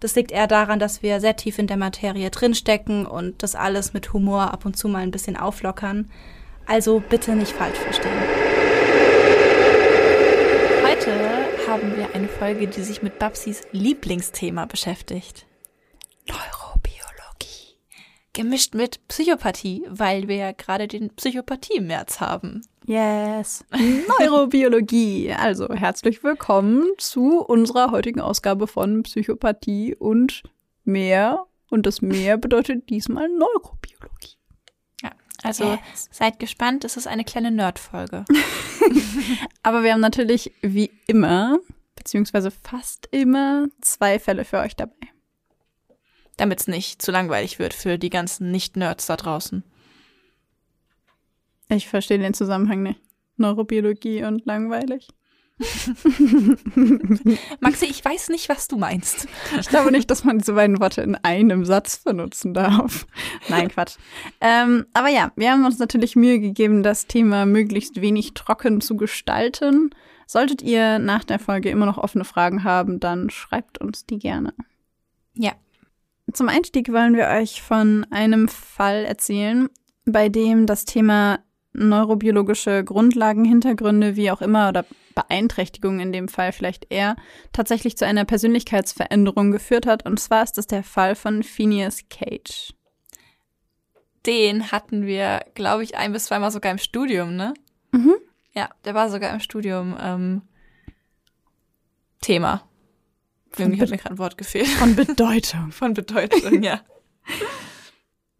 Das liegt eher daran, dass wir sehr tief in der Materie drinstecken und das alles mit Humor ab und zu mal ein bisschen auflockern. Also bitte nicht falsch verstehen. Heute haben wir eine Folge, die sich mit Babsis Lieblingsthema beschäftigt. Neurobiologie. Gemischt mit Psychopathie, weil wir ja gerade den Psychopathie-März haben. Yes. Neurobiologie. Also herzlich willkommen zu unserer heutigen Ausgabe von Psychopathie und mehr. Und das mehr bedeutet diesmal Neurobiologie. Ja, also yes. seid gespannt, es ist eine kleine Nerd-Folge. Aber wir haben natürlich wie immer, beziehungsweise fast immer, zwei Fälle für euch dabei. Damit es nicht zu langweilig wird für die ganzen Nicht-Nerds da draußen. Ich verstehe den Zusammenhang nicht. Neurobiologie und langweilig. Maxi, ich weiß nicht, was du meinst. Ich glaube nicht, dass man diese beiden Worte in einem Satz benutzen darf. Nein, Quatsch. Ähm, aber ja, wir haben uns natürlich Mühe gegeben, das Thema möglichst wenig trocken zu gestalten. Solltet ihr nach der Folge immer noch offene Fragen haben, dann schreibt uns die gerne. Ja. Zum Einstieg wollen wir euch von einem Fall erzählen, bei dem das Thema neurobiologische Grundlagen, Hintergründe, wie auch immer, oder Beeinträchtigungen in dem Fall vielleicht eher, tatsächlich zu einer Persönlichkeitsveränderung geführt hat. Und zwar ist das der Fall von Phineas Cage. Den hatten wir, glaube ich, ein bis zweimal sogar im Studium, ne? Mhm. Ja, der war sogar im Studium ähm, Thema. Irgendwie hat mir gerade ein Wort gefehlt. Von Bedeutung. Von Bedeutung, ja.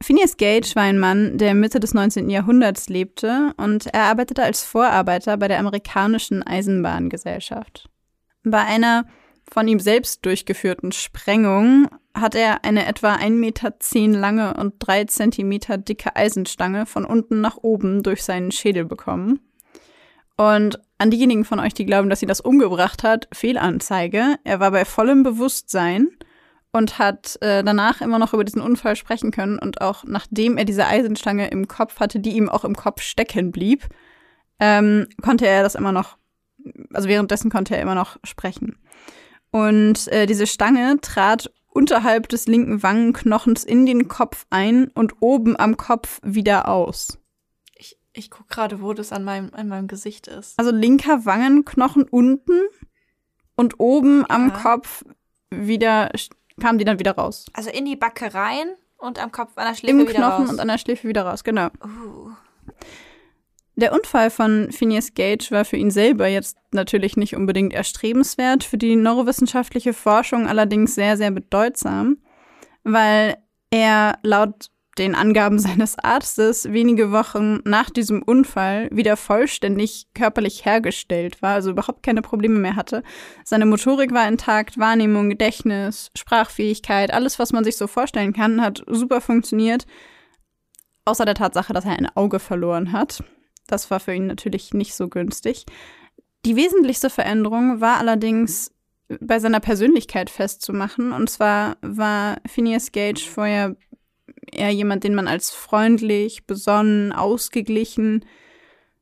Phineas Gage war ein Mann, der Mitte des 19. Jahrhunderts lebte und er arbeitete als Vorarbeiter bei der amerikanischen Eisenbahngesellschaft. Bei einer von ihm selbst durchgeführten Sprengung hat er eine etwa 1,10 Meter lange und 3 Zentimeter dicke Eisenstange von unten nach oben durch seinen Schädel bekommen. Und an diejenigen von euch, die glauben, dass sie das umgebracht hat, Fehlanzeige. Er war bei vollem Bewusstsein und hat äh, danach immer noch über diesen Unfall sprechen können und auch nachdem er diese Eisenstange im Kopf hatte, die ihm auch im Kopf stecken blieb, ähm, konnte er das immer noch, also währenddessen konnte er immer noch sprechen. Und äh, diese Stange trat unterhalb des linken Wangenknochens in den Kopf ein und oben am Kopf wieder aus. Ich, ich gucke gerade, wo das an meinem, an meinem Gesicht ist. Also linker Wangenknochen unten und oben ja. am Kopf wieder kamen die dann wieder raus. Also in die Backe rein und am Kopf, an der Schläfe Im wieder Knochen raus. und an der Schläfe wieder raus, genau. Uh. Der Unfall von Phineas Gage war für ihn selber jetzt natürlich nicht unbedingt erstrebenswert, für die neurowissenschaftliche Forschung allerdings sehr, sehr bedeutsam, weil er laut den Angaben seines Arztes wenige Wochen nach diesem Unfall wieder vollständig körperlich hergestellt war, also überhaupt keine Probleme mehr hatte. Seine Motorik war intakt, Wahrnehmung, Gedächtnis, Sprachfähigkeit, alles, was man sich so vorstellen kann, hat super funktioniert. Außer der Tatsache, dass er ein Auge verloren hat. Das war für ihn natürlich nicht so günstig. Die wesentlichste Veränderung war allerdings bei seiner Persönlichkeit festzumachen. Und zwar war Phineas Gage vorher eher jemand, den man als freundlich, besonnen, ausgeglichen,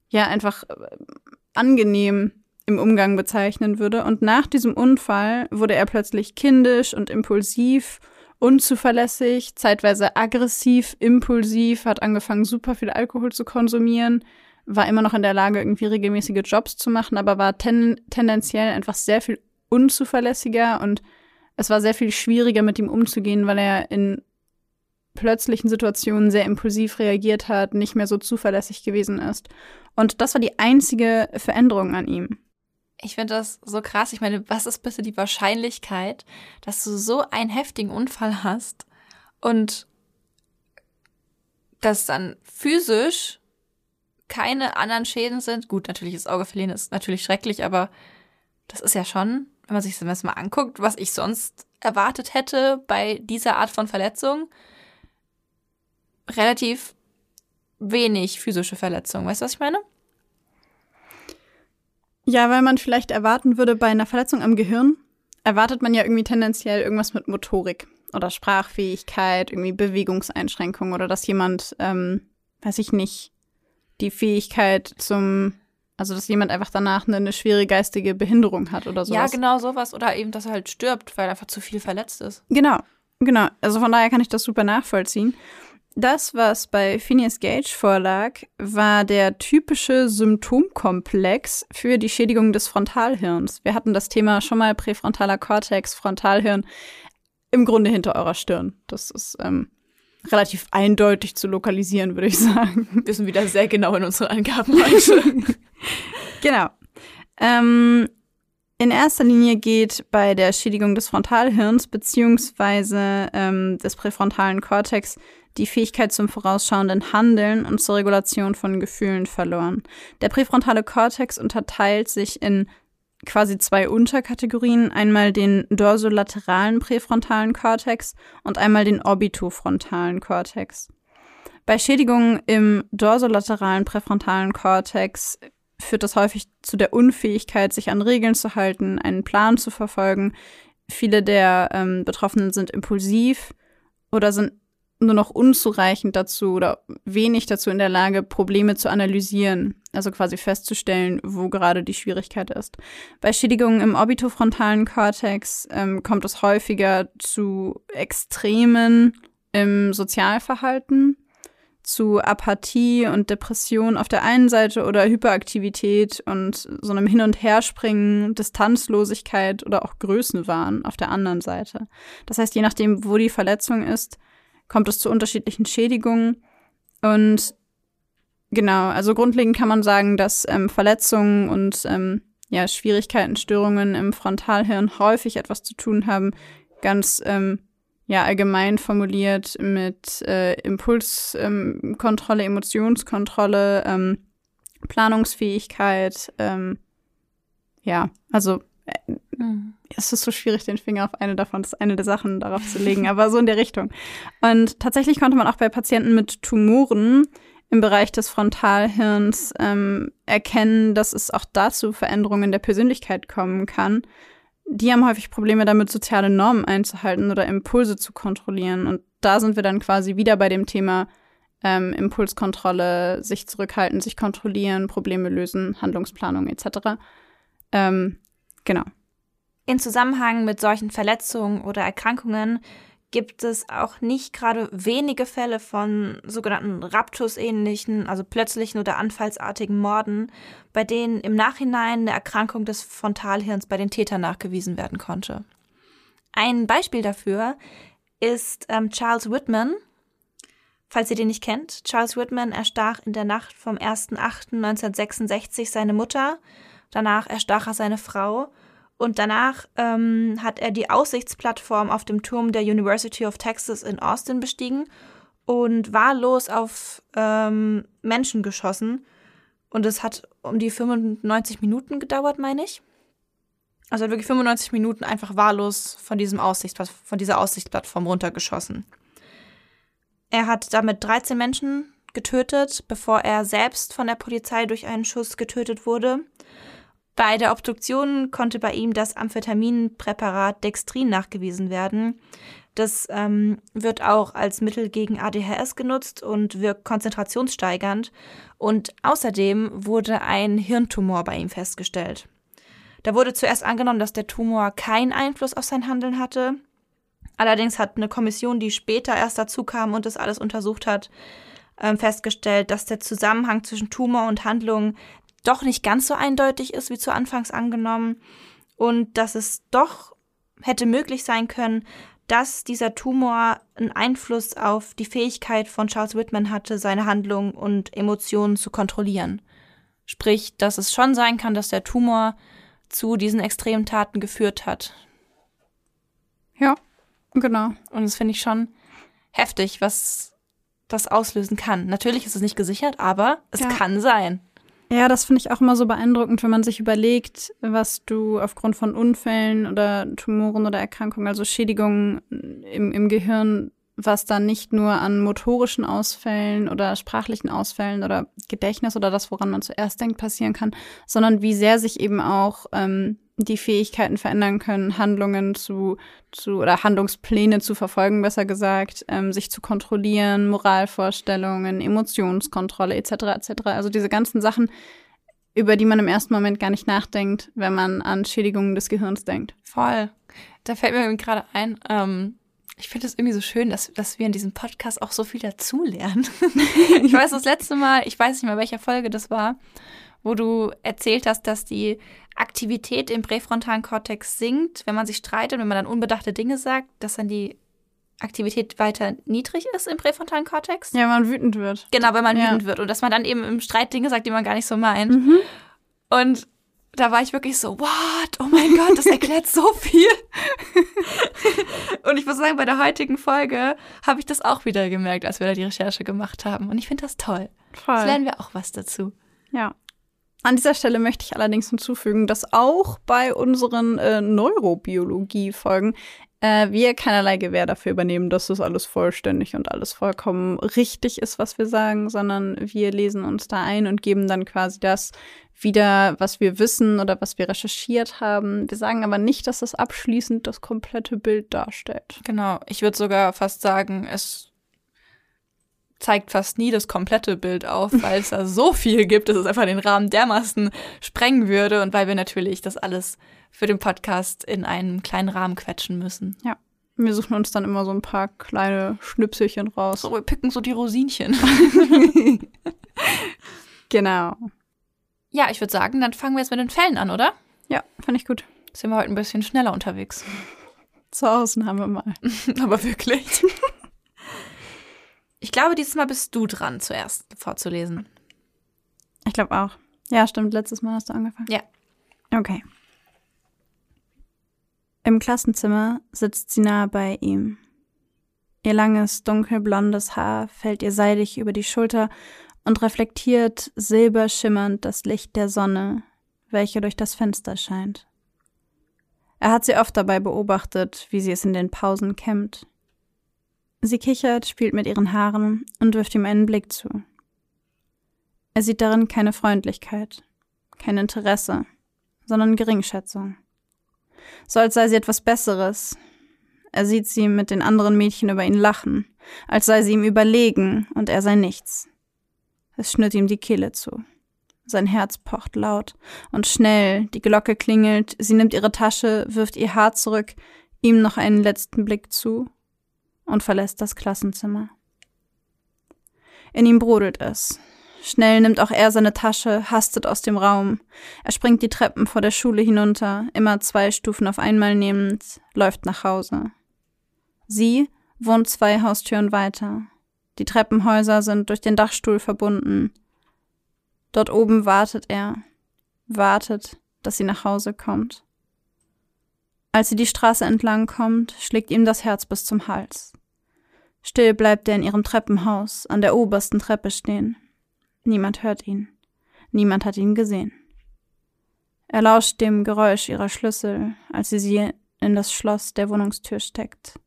ja, einfach äh, angenehm im Umgang bezeichnen würde. Und nach diesem Unfall wurde er plötzlich kindisch und impulsiv, unzuverlässig, zeitweise aggressiv, impulsiv, hat angefangen, super viel Alkohol zu konsumieren, war immer noch in der Lage, irgendwie regelmäßige Jobs zu machen, aber war ten tendenziell einfach sehr viel unzuverlässiger und es war sehr viel schwieriger, mit ihm umzugehen, weil er in plötzlichen Situationen sehr impulsiv reagiert hat, nicht mehr so zuverlässig gewesen ist. Und das war die einzige Veränderung an ihm. Ich finde das so krass. Ich meine, was ist bitte die Wahrscheinlichkeit, dass du so einen heftigen Unfall hast und dass dann physisch keine anderen Schäden sind? Gut, natürlich das Auge verlieren ist natürlich schrecklich, aber das ist ja schon, wenn man sich das mal anguckt, was ich sonst erwartet hätte bei dieser Art von Verletzung, relativ wenig physische Verletzung. Weißt du, was ich meine? Ja, weil man vielleicht erwarten würde, bei einer Verletzung am Gehirn erwartet man ja irgendwie tendenziell irgendwas mit Motorik oder Sprachfähigkeit, irgendwie Bewegungseinschränkungen oder dass jemand, ähm, weiß ich nicht, die Fähigkeit zum, also dass jemand einfach danach eine, eine schwere geistige Behinderung hat oder sowas. Ja, genau sowas. Oder eben, dass er halt stirbt, weil er einfach zu viel verletzt ist. Genau, genau. Also von daher kann ich das super nachvollziehen. Das, was bei Phineas Gage vorlag, war der typische Symptomkomplex für die Schädigung des Frontalhirns. Wir hatten das Thema schon mal präfrontaler Kortex, Frontalhirn im Grunde hinter eurer Stirn. Das ist ähm, relativ eindeutig zu lokalisieren, würde ich sagen. Wir sind wieder sehr genau in unseren Angaben heute. genau. Ähm, in erster Linie geht bei der Schädigung des Frontalhirns beziehungsweise ähm, des präfrontalen Kortex die Fähigkeit zum vorausschauenden Handeln und zur Regulation von Gefühlen verloren. Der präfrontale Kortex unterteilt sich in quasi zwei Unterkategorien, einmal den dorsolateralen präfrontalen Kortex und einmal den orbitofrontalen Kortex. Bei Schädigungen im dorsolateralen präfrontalen Kortex führt das häufig zu der Unfähigkeit, sich an Regeln zu halten, einen Plan zu verfolgen. Viele der ähm, Betroffenen sind impulsiv oder sind nur noch unzureichend dazu oder wenig dazu in der Lage, Probleme zu analysieren, also quasi festzustellen, wo gerade die Schwierigkeit ist. Bei Schädigungen im orbitofrontalen Kortex ähm, kommt es häufiger zu Extremen im Sozialverhalten, zu Apathie und Depression auf der einen Seite oder Hyperaktivität und so einem Hin- und Herspringen, Distanzlosigkeit oder auch Größenwahn auf der anderen Seite. Das heißt, je nachdem, wo die Verletzung ist, kommt es zu unterschiedlichen Schädigungen. Und genau, also grundlegend kann man sagen, dass ähm, Verletzungen und ähm, ja, Schwierigkeiten, Störungen im Frontalhirn häufig etwas zu tun haben, ganz ähm, ja allgemein formuliert mit äh, Impulskontrolle, ähm, Emotionskontrolle, ähm, Planungsfähigkeit, ähm, ja, also äh, mhm. es ist so schwierig, den Finger auf eine davon, das ist eine der Sachen darauf zu legen, aber so in der Richtung. Und tatsächlich konnte man auch bei Patienten mit Tumoren im Bereich des Frontalhirns ähm, erkennen, dass es auch dazu Veränderungen der Persönlichkeit kommen kann. Die haben häufig Probleme damit, soziale Normen einzuhalten oder Impulse zu kontrollieren. Und da sind wir dann quasi wieder bei dem Thema ähm, Impulskontrolle, sich zurückhalten, sich kontrollieren, Probleme lösen, Handlungsplanung etc. Ähm, Genau. In Zusammenhang mit solchen Verletzungen oder Erkrankungen gibt es auch nicht gerade wenige Fälle von sogenannten Raptus-ähnlichen, also plötzlichen oder anfallsartigen Morden, bei denen im Nachhinein eine Erkrankung des Frontalhirns bei den Tätern nachgewiesen werden konnte. Ein Beispiel dafür ist ähm, Charles Whitman. Falls ihr den nicht kennt, Charles Whitman erstach in der Nacht vom 1.8.1966 seine Mutter danach erstach er seine Frau und danach ähm, hat er die Aussichtsplattform auf dem Turm der University of Texas in Austin bestiegen und wahllos auf ähm, Menschen geschossen. Und es hat um die 95 Minuten gedauert, meine ich. Also hat wirklich 95 Minuten einfach wahllos von, diesem Aussichts von dieser Aussichtsplattform runtergeschossen. Er hat damit 13 Menschen getötet, bevor er selbst von der Polizei durch einen Schuss getötet wurde. Bei der Obduktion konnte bei ihm das Amphetaminpräparat Dextrin nachgewiesen werden. Das ähm, wird auch als Mittel gegen ADHS genutzt und wirkt konzentrationssteigernd. Und außerdem wurde ein Hirntumor bei ihm festgestellt. Da wurde zuerst angenommen, dass der Tumor keinen Einfluss auf sein Handeln hatte. Allerdings hat eine Kommission, die später erst dazu kam und das alles untersucht hat, ähm, festgestellt, dass der Zusammenhang zwischen Tumor und Handlung doch nicht ganz so eindeutig ist wie zu Anfangs angenommen und dass es doch hätte möglich sein können, dass dieser Tumor einen Einfluss auf die Fähigkeit von Charles Whitman hatte, seine Handlungen und Emotionen zu kontrollieren. Sprich, dass es schon sein kann, dass der Tumor zu diesen extremen Taten geführt hat. Ja, genau. Und das finde ich schon heftig, was das auslösen kann. Natürlich ist es nicht gesichert, aber es ja. kann sein. Ja, das finde ich auch immer so beeindruckend, wenn man sich überlegt, was du aufgrund von Unfällen oder Tumoren oder Erkrankungen, also Schädigungen im, im Gehirn, was dann nicht nur an motorischen Ausfällen oder sprachlichen Ausfällen oder Gedächtnis oder das, woran man zuerst denkt, passieren kann, sondern wie sehr sich eben auch ähm, die Fähigkeiten verändern können, Handlungen zu, zu oder Handlungspläne zu verfolgen, besser gesagt, ähm, sich zu kontrollieren, Moralvorstellungen, Emotionskontrolle etc. etc. Also diese ganzen Sachen, über die man im ersten Moment gar nicht nachdenkt, wenn man an Schädigungen des Gehirns denkt. Voll. Da fällt mir gerade ein, ähm, ich finde es irgendwie so schön, dass, dass wir in diesem Podcast auch so viel dazulernen. ich weiß das letzte Mal, ich weiß nicht mehr, welcher Folge das war, wo du erzählt hast, dass die Aktivität im präfrontalen Kortex sinkt, wenn man sich streitet, wenn man dann unbedachte Dinge sagt, dass dann die Aktivität weiter niedrig ist im präfrontalen Kortex. Ja, wenn man wütend wird. Genau, wenn man ja. wütend wird und dass man dann eben im Streit Dinge sagt, die man gar nicht so meint. Mhm. Und da war ich wirklich so, what? Oh mein Gott, das erklärt so viel. und ich muss sagen, bei der heutigen Folge habe ich das auch wieder gemerkt, als wir da die Recherche gemacht haben. Und ich finde das toll. Voll. Jetzt lernen wir auch was dazu. Ja. An dieser Stelle möchte ich allerdings hinzufügen, dass auch bei unseren äh, Neurobiologie-Folgen äh, wir keinerlei Gewähr dafür übernehmen, dass das alles vollständig und alles vollkommen richtig ist, was wir sagen, sondern wir lesen uns da ein und geben dann quasi das wieder, was wir wissen oder was wir recherchiert haben. Wir sagen aber nicht, dass das abschließend das komplette Bild darstellt. Genau, ich würde sogar fast sagen, es zeigt fast nie das komplette Bild auf, weil es da so viel gibt, dass es einfach den Rahmen dermaßen sprengen würde und weil wir natürlich das alles für den Podcast in einen kleinen Rahmen quetschen müssen. Ja. Wir suchen uns dann immer so ein paar kleine Schnipselchen raus. So, wir picken so die Rosinchen. genau. Ja, ich würde sagen, dann fangen wir jetzt mit den Fällen an, oder? Ja, fand ich gut. Sind wir heute ein bisschen schneller unterwegs. Zur Ausnahme mal. Aber wirklich. Ich glaube, dieses Mal bist du dran, zuerst vorzulesen. Ich glaube auch. Ja, stimmt. Letztes Mal hast du angefangen. Ja. Okay. Im Klassenzimmer sitzt sie nahe bei ihm. Ihr langes, dunkelblondes Haar fällt ihr seidig über die Schulter und reflektiert silberschimmernd das Licht der Sonne, welche durch das Fenster scheint. Er hat sie oft dabei beobachtet, wie sie es in den Pausen kämmt. Sie kichert, spielt mit ihren Haaren und wirft ihm einen Blick zu. Er sieht darin keine Freundlichkeit, kein Interesse, sondern Geringschätzung. So als sei sie etwas Besseres. Er sieht sie mit den anderen Mädchen über ihn lachen, als sei sie ihm überlegen und er sei nichts. Es schnürt ihm die Kehle zu. Sein Herz pocht laut und schnell, die Glocke klingelt, sie nimmt ihre Tasche, wirft ihr Haar zurück, ihm noch einen letzten Blick zu und verlässt das Klassenzimmer. In ihm brodelt es. Schnell nimmt auch er seine Tasche, hastet aus dem Raum. Er springt die Treppen vor der Schule hinunter, immer zwei Stufen auf einmal nehmend, läuft nach Hause. Sie wohnt zwei Haustüren weiter. Die Treppenhäuser sind durch den Dachstuhl verbunden. Dort oben wartet er, wartet, dass sie nach Hause kommt. Als sie die Straße entlang kommt, schlägt ihm das Herz bis zum Hals. Still bleibt er in ihrem Treppenhaus, an der obersten Treppe stehen. Niemand hört ihn. Niemand hat ihn gesehen. Er lauscht dem Geräusch ihrer Schlüssel, als sie sie in das Schloss der Wohnungstür steckt.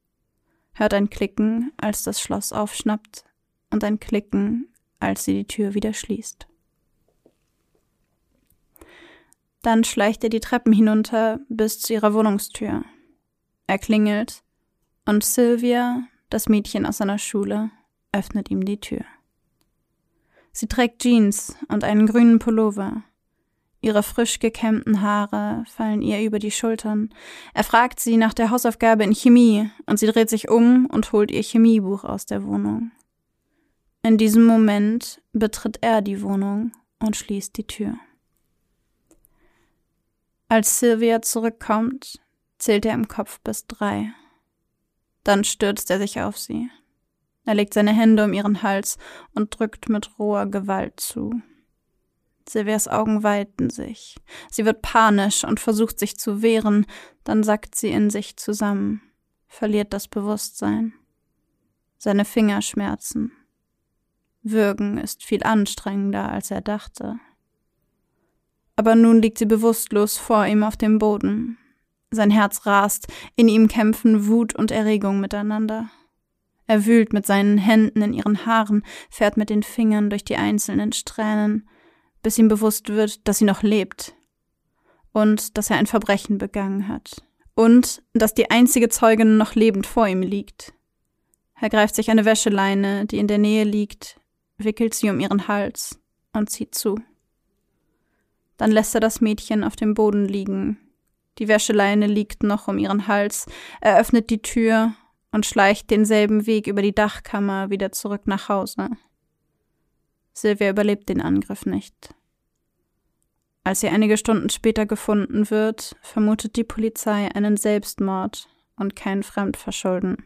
Hört ein Klicken, als das Schloss aufschnappt, und ein Klicken, als sie die Tür wieder schließt. Dann schleicht er die Treppen hinunter bis zu ihrer Wohnungstür. Er klingelt und Sylvia, das Mädchen aus seiner Schule, öffnet ihm die Tür. Sie trägt Jeans und einen grünen Pullover. Ihre frisch gekämmten Haare fallen ihr über die Schultern. Er fragt sie nach der Hausaufgabe in Chemie und sie dreht sich um und holt ihr Chemiebuch aus der Wohnung. In diesem Moment betritt er die Wohnung und schließt die Tür. Als Sylvia zurückkommt, zählt er im Kopf bis drei. Dann stürzt er sich auf sie. Er legt seine Hände um ihren Hals und drückt mit roher Gewalt zu. Silvias Augen weiten sich. Sie wird panisch und versucht sich zu wehren, dann sackt sie in sich zusammen, verliert das Bewusstsein. Seine Finger schmerzen. Würgen ist viel anstrengender, als er dachte. Aber nun liegt sie bewusstlos vor ihm auf dem Boden. Sein Herz rast, in ihm kämpfen Wut und Erregung miteinander. Er wühlt mit seinen Händen in ihren Haaren, fährt mit den Fingern durch die einzelnen Strähnen, bis ihm bewusst wird, dass sie noch lebt und dass er ein Verbrechen begangen hat und dass die einzige Zeugin noch lebend vor ihm liegt. Er greift sich eine Wäscheleine, die in der Nähe liegt, wickelt sie um ihren Hals und zieht zu. Dann lässt er das Mädchen auf dem Boden liegen. Die Wäscheleine liegt noch um ihren Hals, er öffnet die Tür und schleicht denselben Weg über die Dachkammer wieder zurück nach Hause. Silvia überlebt den Angriff nicht. Als sie einige Stunden später gefunden wird, vermutet die Polizei einen Selbstmord und kein Fremdverschulden.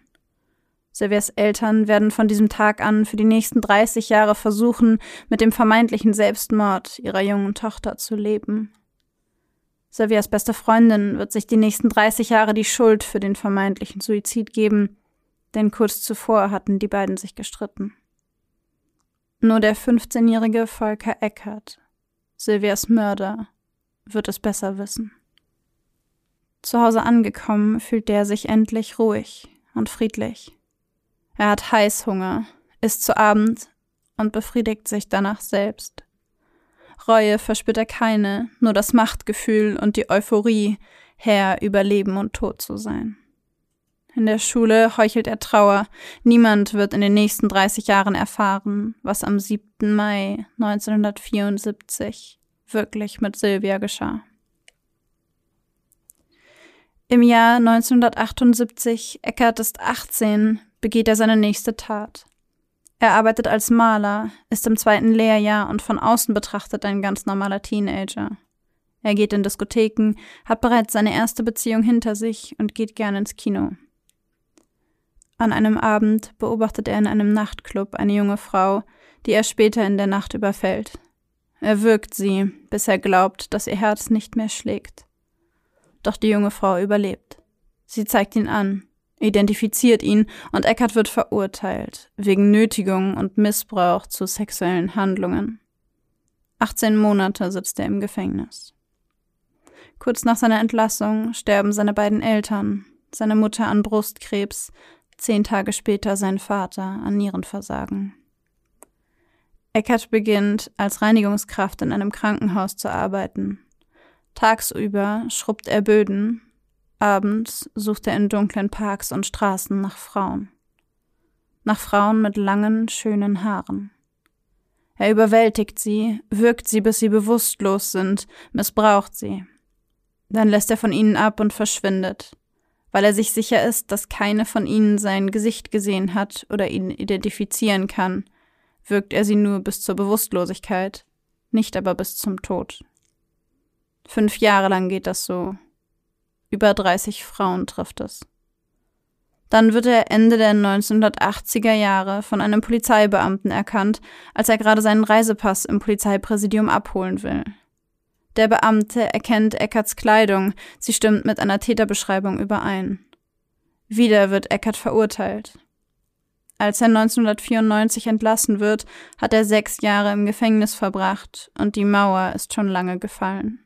Silvias Eltern werden von diesem Tag an für die nächsten 30 Jahre versuchen, mit dem vermeintlichen Selbstmord ihrer jungen Tochter zu leben. Silvias beste Freundin wird sich die nächsten 30 Jahre die Schuld für den vermeintlichen Suizid geben, denn kurz zuvor hatten die beiden sich gestritten. Nur der 15-jährige Volker Eckert, Silvias Mörder, wird es besser wissen. Zu Hause angekommen fühlt er sich endlich ruhig und friedlich. Er hat Heißhunger, isst zu Abend und befriedigt sich danach selbst. Reue verspürt er keine, nur das Machtgefühl und die Euphorie, Herr über Leben und Tod zu sein. In der Schule heuchelt er Trauer. Niemand wird in den nächsten 30 Jahren erfahren, was am 7. Mai 1974 wirklich mit Sylvia geschah. Im Jahr 1978, Eckert ist 18, begeht er seine nächste Tat. Er arbeitet als Maler, ist im zweiten Lehrjahr und von außen betrachtet ein ganz normaler Teenager. Er geht in Diskotheken, hat bereits seine erste Beziehung hinter sich und geht gern ins Kino. An einem Abend beobachtet er in einem Nachtclub eine junge Frau, die er später in der Nacht überfällt. Er würgt sie, bis er glaubt, dass ihr Herz nicht mehr schlägt. Doch die junge Frau überlebt. Sie zeigt ihn an, identifiziert ihn und Eckert wird verurteilt, wegen Nötigung und Missbrauch zu sexuellen Handlungen. 18 Monate sitzt er im Gefängnis. Kurz nach seiner Entlassung sterben seine beiden Eltern, seine Mutter an Brustkrebs, zehn Tage später sein Vater an Nierenversagen. Eckert beginnt als Reinigungskraft in einem Krankenhaus zu arbeiten. Tagsüber schrubbt er Böden, abends sucht er in dunklen Parks und Straßen nach Frauen. Nach Frauen mit langen, schönen Haaren. Er überwältigt sie, wirkt sie, bis sie bewusstlos sind, missbraucht sie. Dann lässt er von ihnen ab und verschwindet weil er sich sicher ist, dass keine von ihnen sein Gesicht gesehen hat oder ihn identifizieren kann, wirkt er sie nur bis zur Bewusstlosigkeit, nicht aber bis zum Tod. Fünf Jahre lang geht das so. Über 30 Frauen trifft es. Dann wird er Ende der 1980er Jahre von einem Polizeibeamten erkannt, als er gerade seinen Reisepass im Polizeipräsidium abholen will. Der Beamte erkennt Eckerts Kleidung, sie stimmt mit einer Täterbeschreibung überein. Wieder wird Eckert verurteilt. Als er 1994 entlassen wird, hat er sechs Jahre im Gefängnis verbracht und die Mauer ist schon lange gefallen.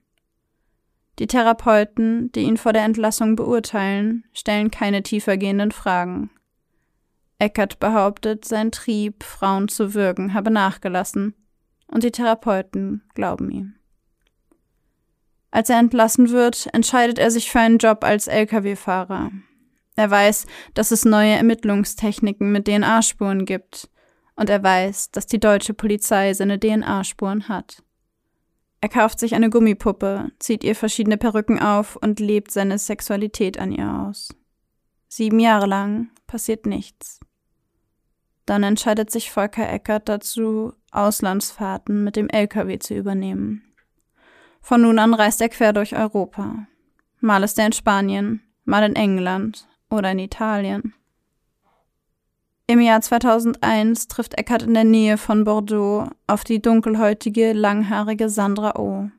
Die Therapeuten, die ihn vor der Entlassung beurteilen, stellen keine tiefergehenden Fragen. Eckert behauptet, sein Trieb, Frauen zu würgen, habe nachgelassen, und die Therapeuten glauben ihm. Als er entlassen wird, entscheidet er sich für einen Job als Lkw-Fahrer. Er weiß, dass es neue Ermittlungstechniken mit DNA-Spuren gibt. Und er weiß, dass die deutsche Polizei seine DNA-Spuren hat. Er kauft sich eine Gummipuppe, zieht ihr verschiedene Perücken auf und lebt seine Sexualität an ihr aus. Sieben Jahre lang passiert nichts. Dann entscheidet sich Volker Eckert dazu, Auslandsfahrten mit dem LKW zu übernehmen. Von nun an reist er quer durch Europa. Mal ist er in Spanien, mal in England oder in Italien. Im Jahr 2001 trifft Eckert in der Nähe von Bordeaux auf die dunkelhäutige, langhaarige Sandra O.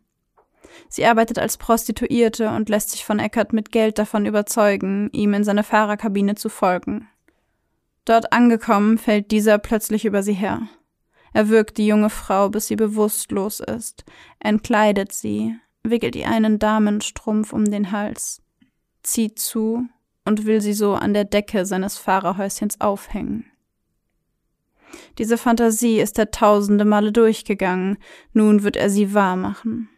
Sie arbeitet als Prostituierte und lässt sich von Eckert mit Geld davon überzeugen, ihm in seine Fahrerkabine zu folgen. Dort angekommen, fällt dieser plötzlich über sie her. Er wirkt die junge Frau, bis sie bewusstlos ist, entkleidet sie, wickelt ihr einen Damenstrumpf um den Hals, zieht zu und will sie so an der Decke seines Fahrerhäuschens aufhängen. Diese Fantasie ist er tausende Male durchgegangen, nun wird er sie wahr machen.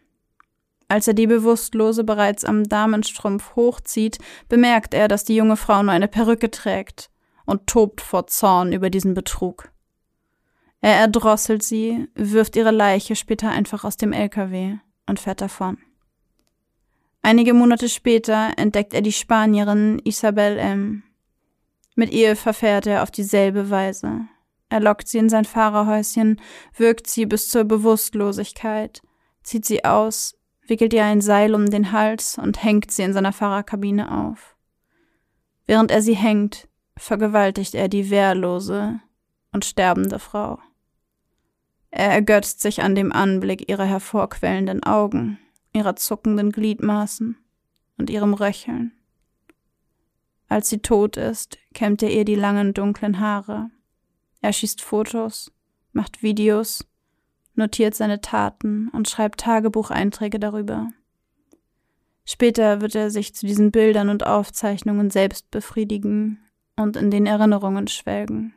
Als er die Bewusstlose bereits am Damenstrumpf hochzieht, bemerkt er, dass die junge Frau nur eine Perücke trägt und tobt vor Zorn über diesen Betrug. Er erdrosselt sie, wirft ihre Leiche später einfach aus dem LKW und fährt davon. Einige Monate später entdeckt er die Spanierin Isabel M. Mit ihr verfährt er auf dieselbe Weise. Er lockt sie in sein Fahrerhäuschen, wirkt sie bis zur Bewusstlosigkeit, zieht sie aus, wickelt ihr ein Seil um den Hals und hängt sie in seiner Fahrerkabine auf. Während er sie hängt, vergewaltigt er die wehrlose und sterbende Frau. Er ergötzt sich an dem Anblick ihrer hervorquellenden Augen, ihrer zuckenden Gliedmaßen und ihrem Röcheln. Als sie tot ist, kämmt er ihr die langen dunklen Haare. Er schießt Fotos, macht Videos notiert seine Taten und schreibt Tagebucheinträge darüber. Später wird er sich zu diesen Bildern und Aufzeichnungen selbst befriedigen und in den Erinnerungen schwelgen.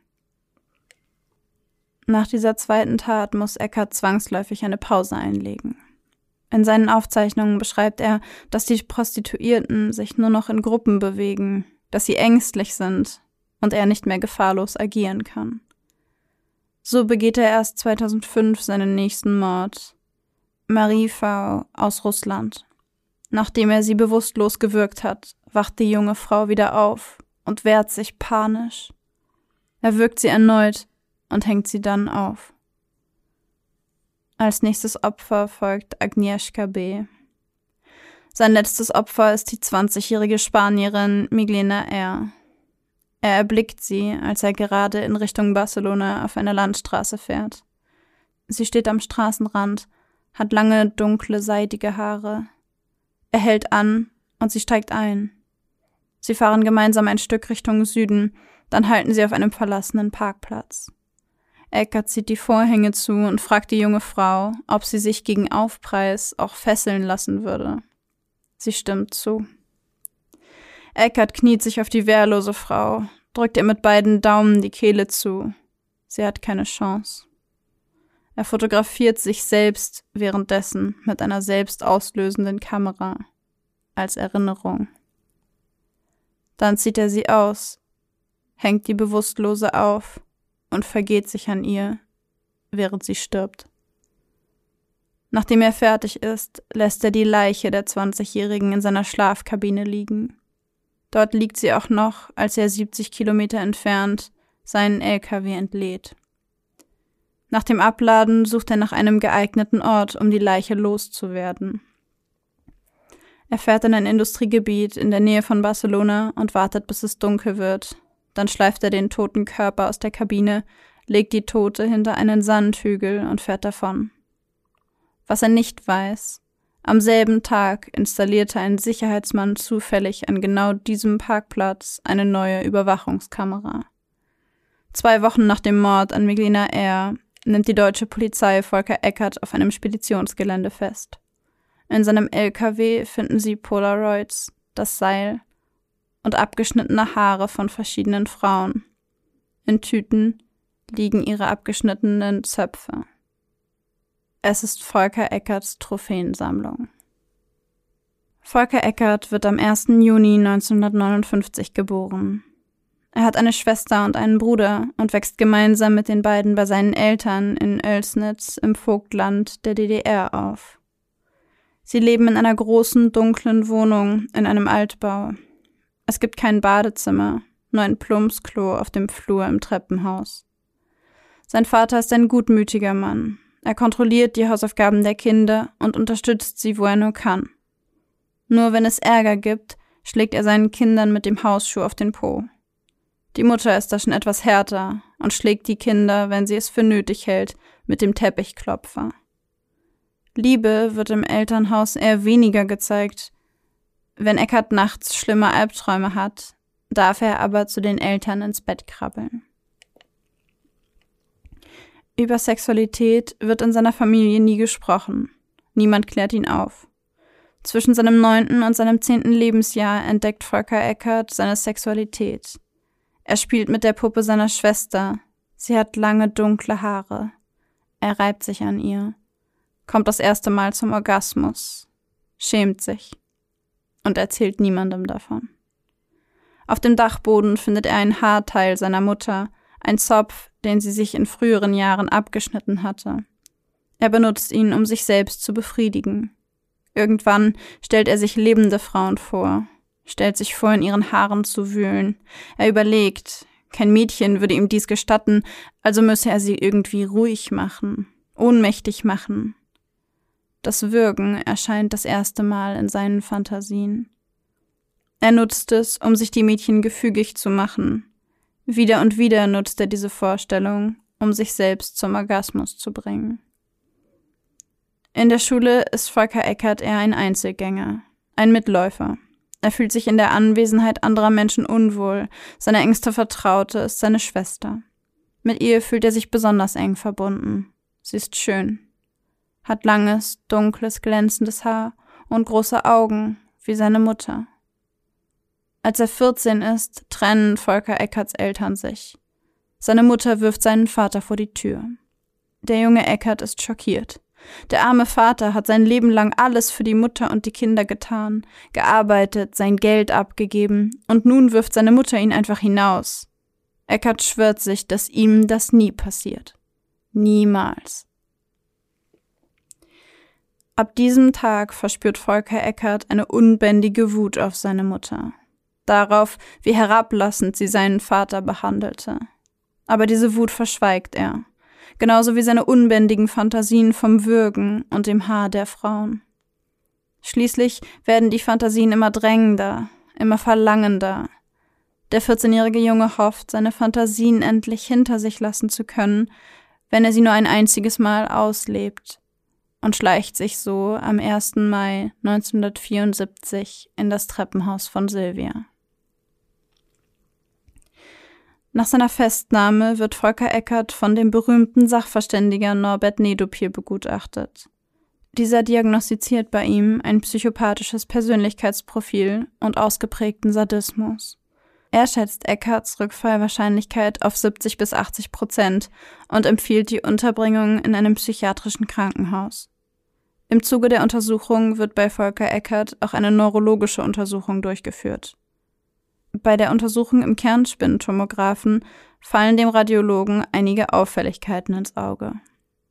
Nach dieser zweiten Tat muss Eckert zwangsläufig eine Pause einlegen. In seinen Aufzeichnungen beschreibt er, dass die Prostituierten sich nur noch in Gruppen bewegen, dass sie ängstlich sind und er nicht mehr gefahrlos agieren kann. So begeht er erst 2005 seinen nächsten Mord. Marie V. aus Russland. Nachdem er sie bewusstlos gewürgt hat, wacht die junge Frau wieder auf und wehrt sich panisch. Er würgt sie erneut und hängt sie dann auf. Als nächstes Opfer folgt Agnieszka B. Sein letztes Opfer ist die 20-jährige Spanierin Miglena R. Er erblickt sie, als er gerade in Richtung Barcelona auf einer Landstraße fährt. Sie steht am Straßenrand, hat lange, dunkle, seidige Haare. Er hält an und sie steigt ein. Sie fahren gemeinsam ein Stück Richtung Süden, dann halten sie auf einem verlassenen Parkplatz. Eckert zieht die Vorhänge zu und fragt die junge Frau, ob sie sich gegen Aufpreis auch fesseln lassen würde. Sie stimmt zu. Eckert kniet sich auf die wehrlose Frau, drückt ihr mit beiden Daumen die Kehle zu. Sie hat keine Chance. Er fotografiert sich selbst währenddessen mit einer selbst auslösenden Kamera als Erinnerung. Dann zieht er sie aus, hängt die Bewusstlose auf und vergeht sich an ihr, während sie stirbt. Nachdem er fertig ist, lässt er die Leiche der 20-Jährigen in seiner Schlafkabine liegen. Dort liegt sie auch noch, als er 70 Kilometer entfernt seinen LKW entlädt. Nach dem Abladen sucht er nach einem geeigneten Ort, um die Leiche loszuwerden. Er fährt in ein Industriegebiet in der Nähe von Barcelona und wartet, bis es dunkel wird. Dann schleift er den toten Körper aus der Kabine, legt die Tote hinter einen Sandhügel und fährt davon. Was er nicht weiß, am selben Tag installierte ein Sicherheitsmann zufällig an genau diesem Parkplatz eine neue Überwachungskamera. Zwei Wochen nach dem Mord an Miglina R. nimmt die deutsche Polizei Volker Eckert auf einem Speditionsgelände fest. In seinem LKW finden sie Polaroids, das Seil und abgeschnittene Haare von verschiedenen Frauen. In Tüten liegen ihre abgeschnittenen Zöpfe. Es ist Volker Eckerts Trophäensammlung. Volker Eckert wird am 1. Juni 1959 geboren. Er hat eine Schwester und einen Bruder und wächst gemeinsam mit den beiden bei seinen Eltern in Oelsnitz im Vogtland der DDR auf. Sie leben in einer großen, dunklen Wohnung in einem Altbau. Es gibt kein Badezimmer, nur ein Plumpsklo auf dem Flur im Treppenhaus. Sein Vater ist ein gutmütiger Mann, er kontrolliert die Hausaufgaben der Kinder und unterstützt sie, wo er nur kann. Nur wenn es Ärger gibt, schlägt er seinen Kindern mit dem Hausschuh auf den Po. Die Mutter ist da schon etwas härter und schlägt die Kinder, wenn sie es für nötig hält, mit dem Teppichklopfer. Liebe wird im Elternhaus eher weniger gezeigt. Wenn Eckart nachts schlimme Albträume hat, darf er aber zu den Eltern ins Bett krabbeln. Über Sexualität wird in seiner Familie nie gesprochen. Niemand klärt ihn auf. Zwischen seinem neunten und seinem zehnten Lebensjahr entdeckt Volker Eckert seine Sexualität. Er spielt mit der Puppe seiner Schwester. Sie hat lange dunkle Haare. Er reibt sich an ihr kommt das erste Mal zum Orgasmus, schämt sich und erzählt niemandem davon. Auf dem Dachboden findet er ein Haarteil seiner Mutter, ein Zopf, den sie sich in früheren Jahren abgeschnitten hatte. Er benutzt ihn, um sich selbst zu befriedigen. Irgendwann stellt er sich lebende Frauen vor, stellt sich vor, in ihren Haaren zu wühlen. Er überlegt, kein Mädchen würde ihm dies gestatten, also müsse er sie irgendwie ruhig machen, ohnmächtig machen, das Würgen erscheint das erste Mal in seinen Fantasien. Er nutzt es, um sich die Mädchen gefügig zu machen. Wieder und wieder nutzt er diese Vorstellung, um sich selbst zum Orgasmus zu bringen. In der Schule ist Volker Eckert eher ein Einzelgänger, ein Mitläufer. Er fühlt sich in der Anwesenheit anderer Menschen unwohl, seine engste Vertraute ist seine Schwester. Mit ihr fühlt er sich besonders eng verbunden. Sie ist schön hat langes, dunkles, glänzendes Haar und große Augen wie seine Mutter. Als er 14 ist, trennen Volker Eckerts Eltern sich. Seine Mutter wirft seinen Vater vor die Tür. Der junge Eckert ist schockiert. Der arme Vater hat sein Leben lang alles für die Mutter und die Kinder getan, gearbeitet, sein Geld abgegeben, und nun wirft seine Mutter ihn einfach hinaus. Eckert schwört sich, dass ihm das nie passiert. Niemals. Ab diesem Tag verspürt Volker Eckert eine unbändige Wut auf seine Mutter. Darauf, wie herablassend sie seinen Vater behandelte. Aber diese Wut verschweigt er. Genauso wie seine unbändigen Fantasien vom Würgen und dem Haar der Frauen. Schließlich werden die Fantasien immer drängender, immer verlangender. Der 14-jährige Junge hofft, seine Fantasien endlich hinter sich lassen zu können, wenn er sie nur ein einziges Mal auslebt und schleicht sich so am 1. Mai 1974 in das Treppenhaus von Silvia. Nach seiner Festnahme wird Volker Eckert von dem berühmten Sachverständiger Norbert Nedopir begutachtet. Dieser diagnostiziert bei ihm ein psychopathisches Persönlichkeitsprofil und ausgeprägten Sadismus. Er schätzt Eckarts Rückfallwahrscheinlichkeit auf 70 bis 80 Prozent und empfiehlt die Unterbringung in einem psychiatrischen Krankenhaus. Im Zuge der Untersuchung wird bei Volker Eckert auch eine neurologische Untersuchung durchgeführt. Bei der Untersuchung im Kernspintomographen fallen dem Radiologen einige Auffälligkeiten ins Auge.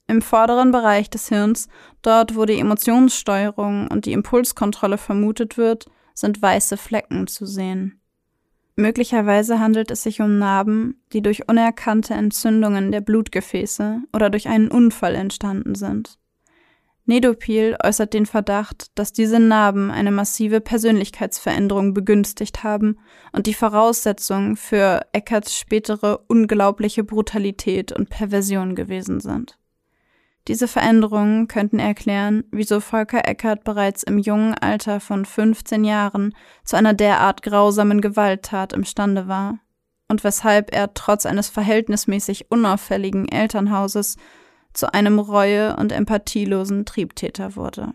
Im vorderen Bereich des Hirns, dort wo die Emotionssteuerung und die Impulskontrolle vermutet wird, sind weiße Flecken zu sehen. Möglicherweise handelt es sich um Narben, die durch unerkannte Entzündungen der Blutgefäße oder durch einen Unfall entstanden sind. Nedopil äußert den Verdacht, dass diese Narben eine massive Persönlichkeitsveränderung begünstigt haben und die Voraussetzung für Eckerts spätere unglaubliche Brutalität und Perversion gewesen sind. Diese Veränderungen könnten erklären, wieso Volker Eckert bereits im jungen Alter von 15 Jahren zu einer derart grausamen Gewalttat imstande war und weshalb er trotz eines verhältnismäßig unauffälligen Elternhauses zu einem reue- und empathielosen Triebtäter wurde.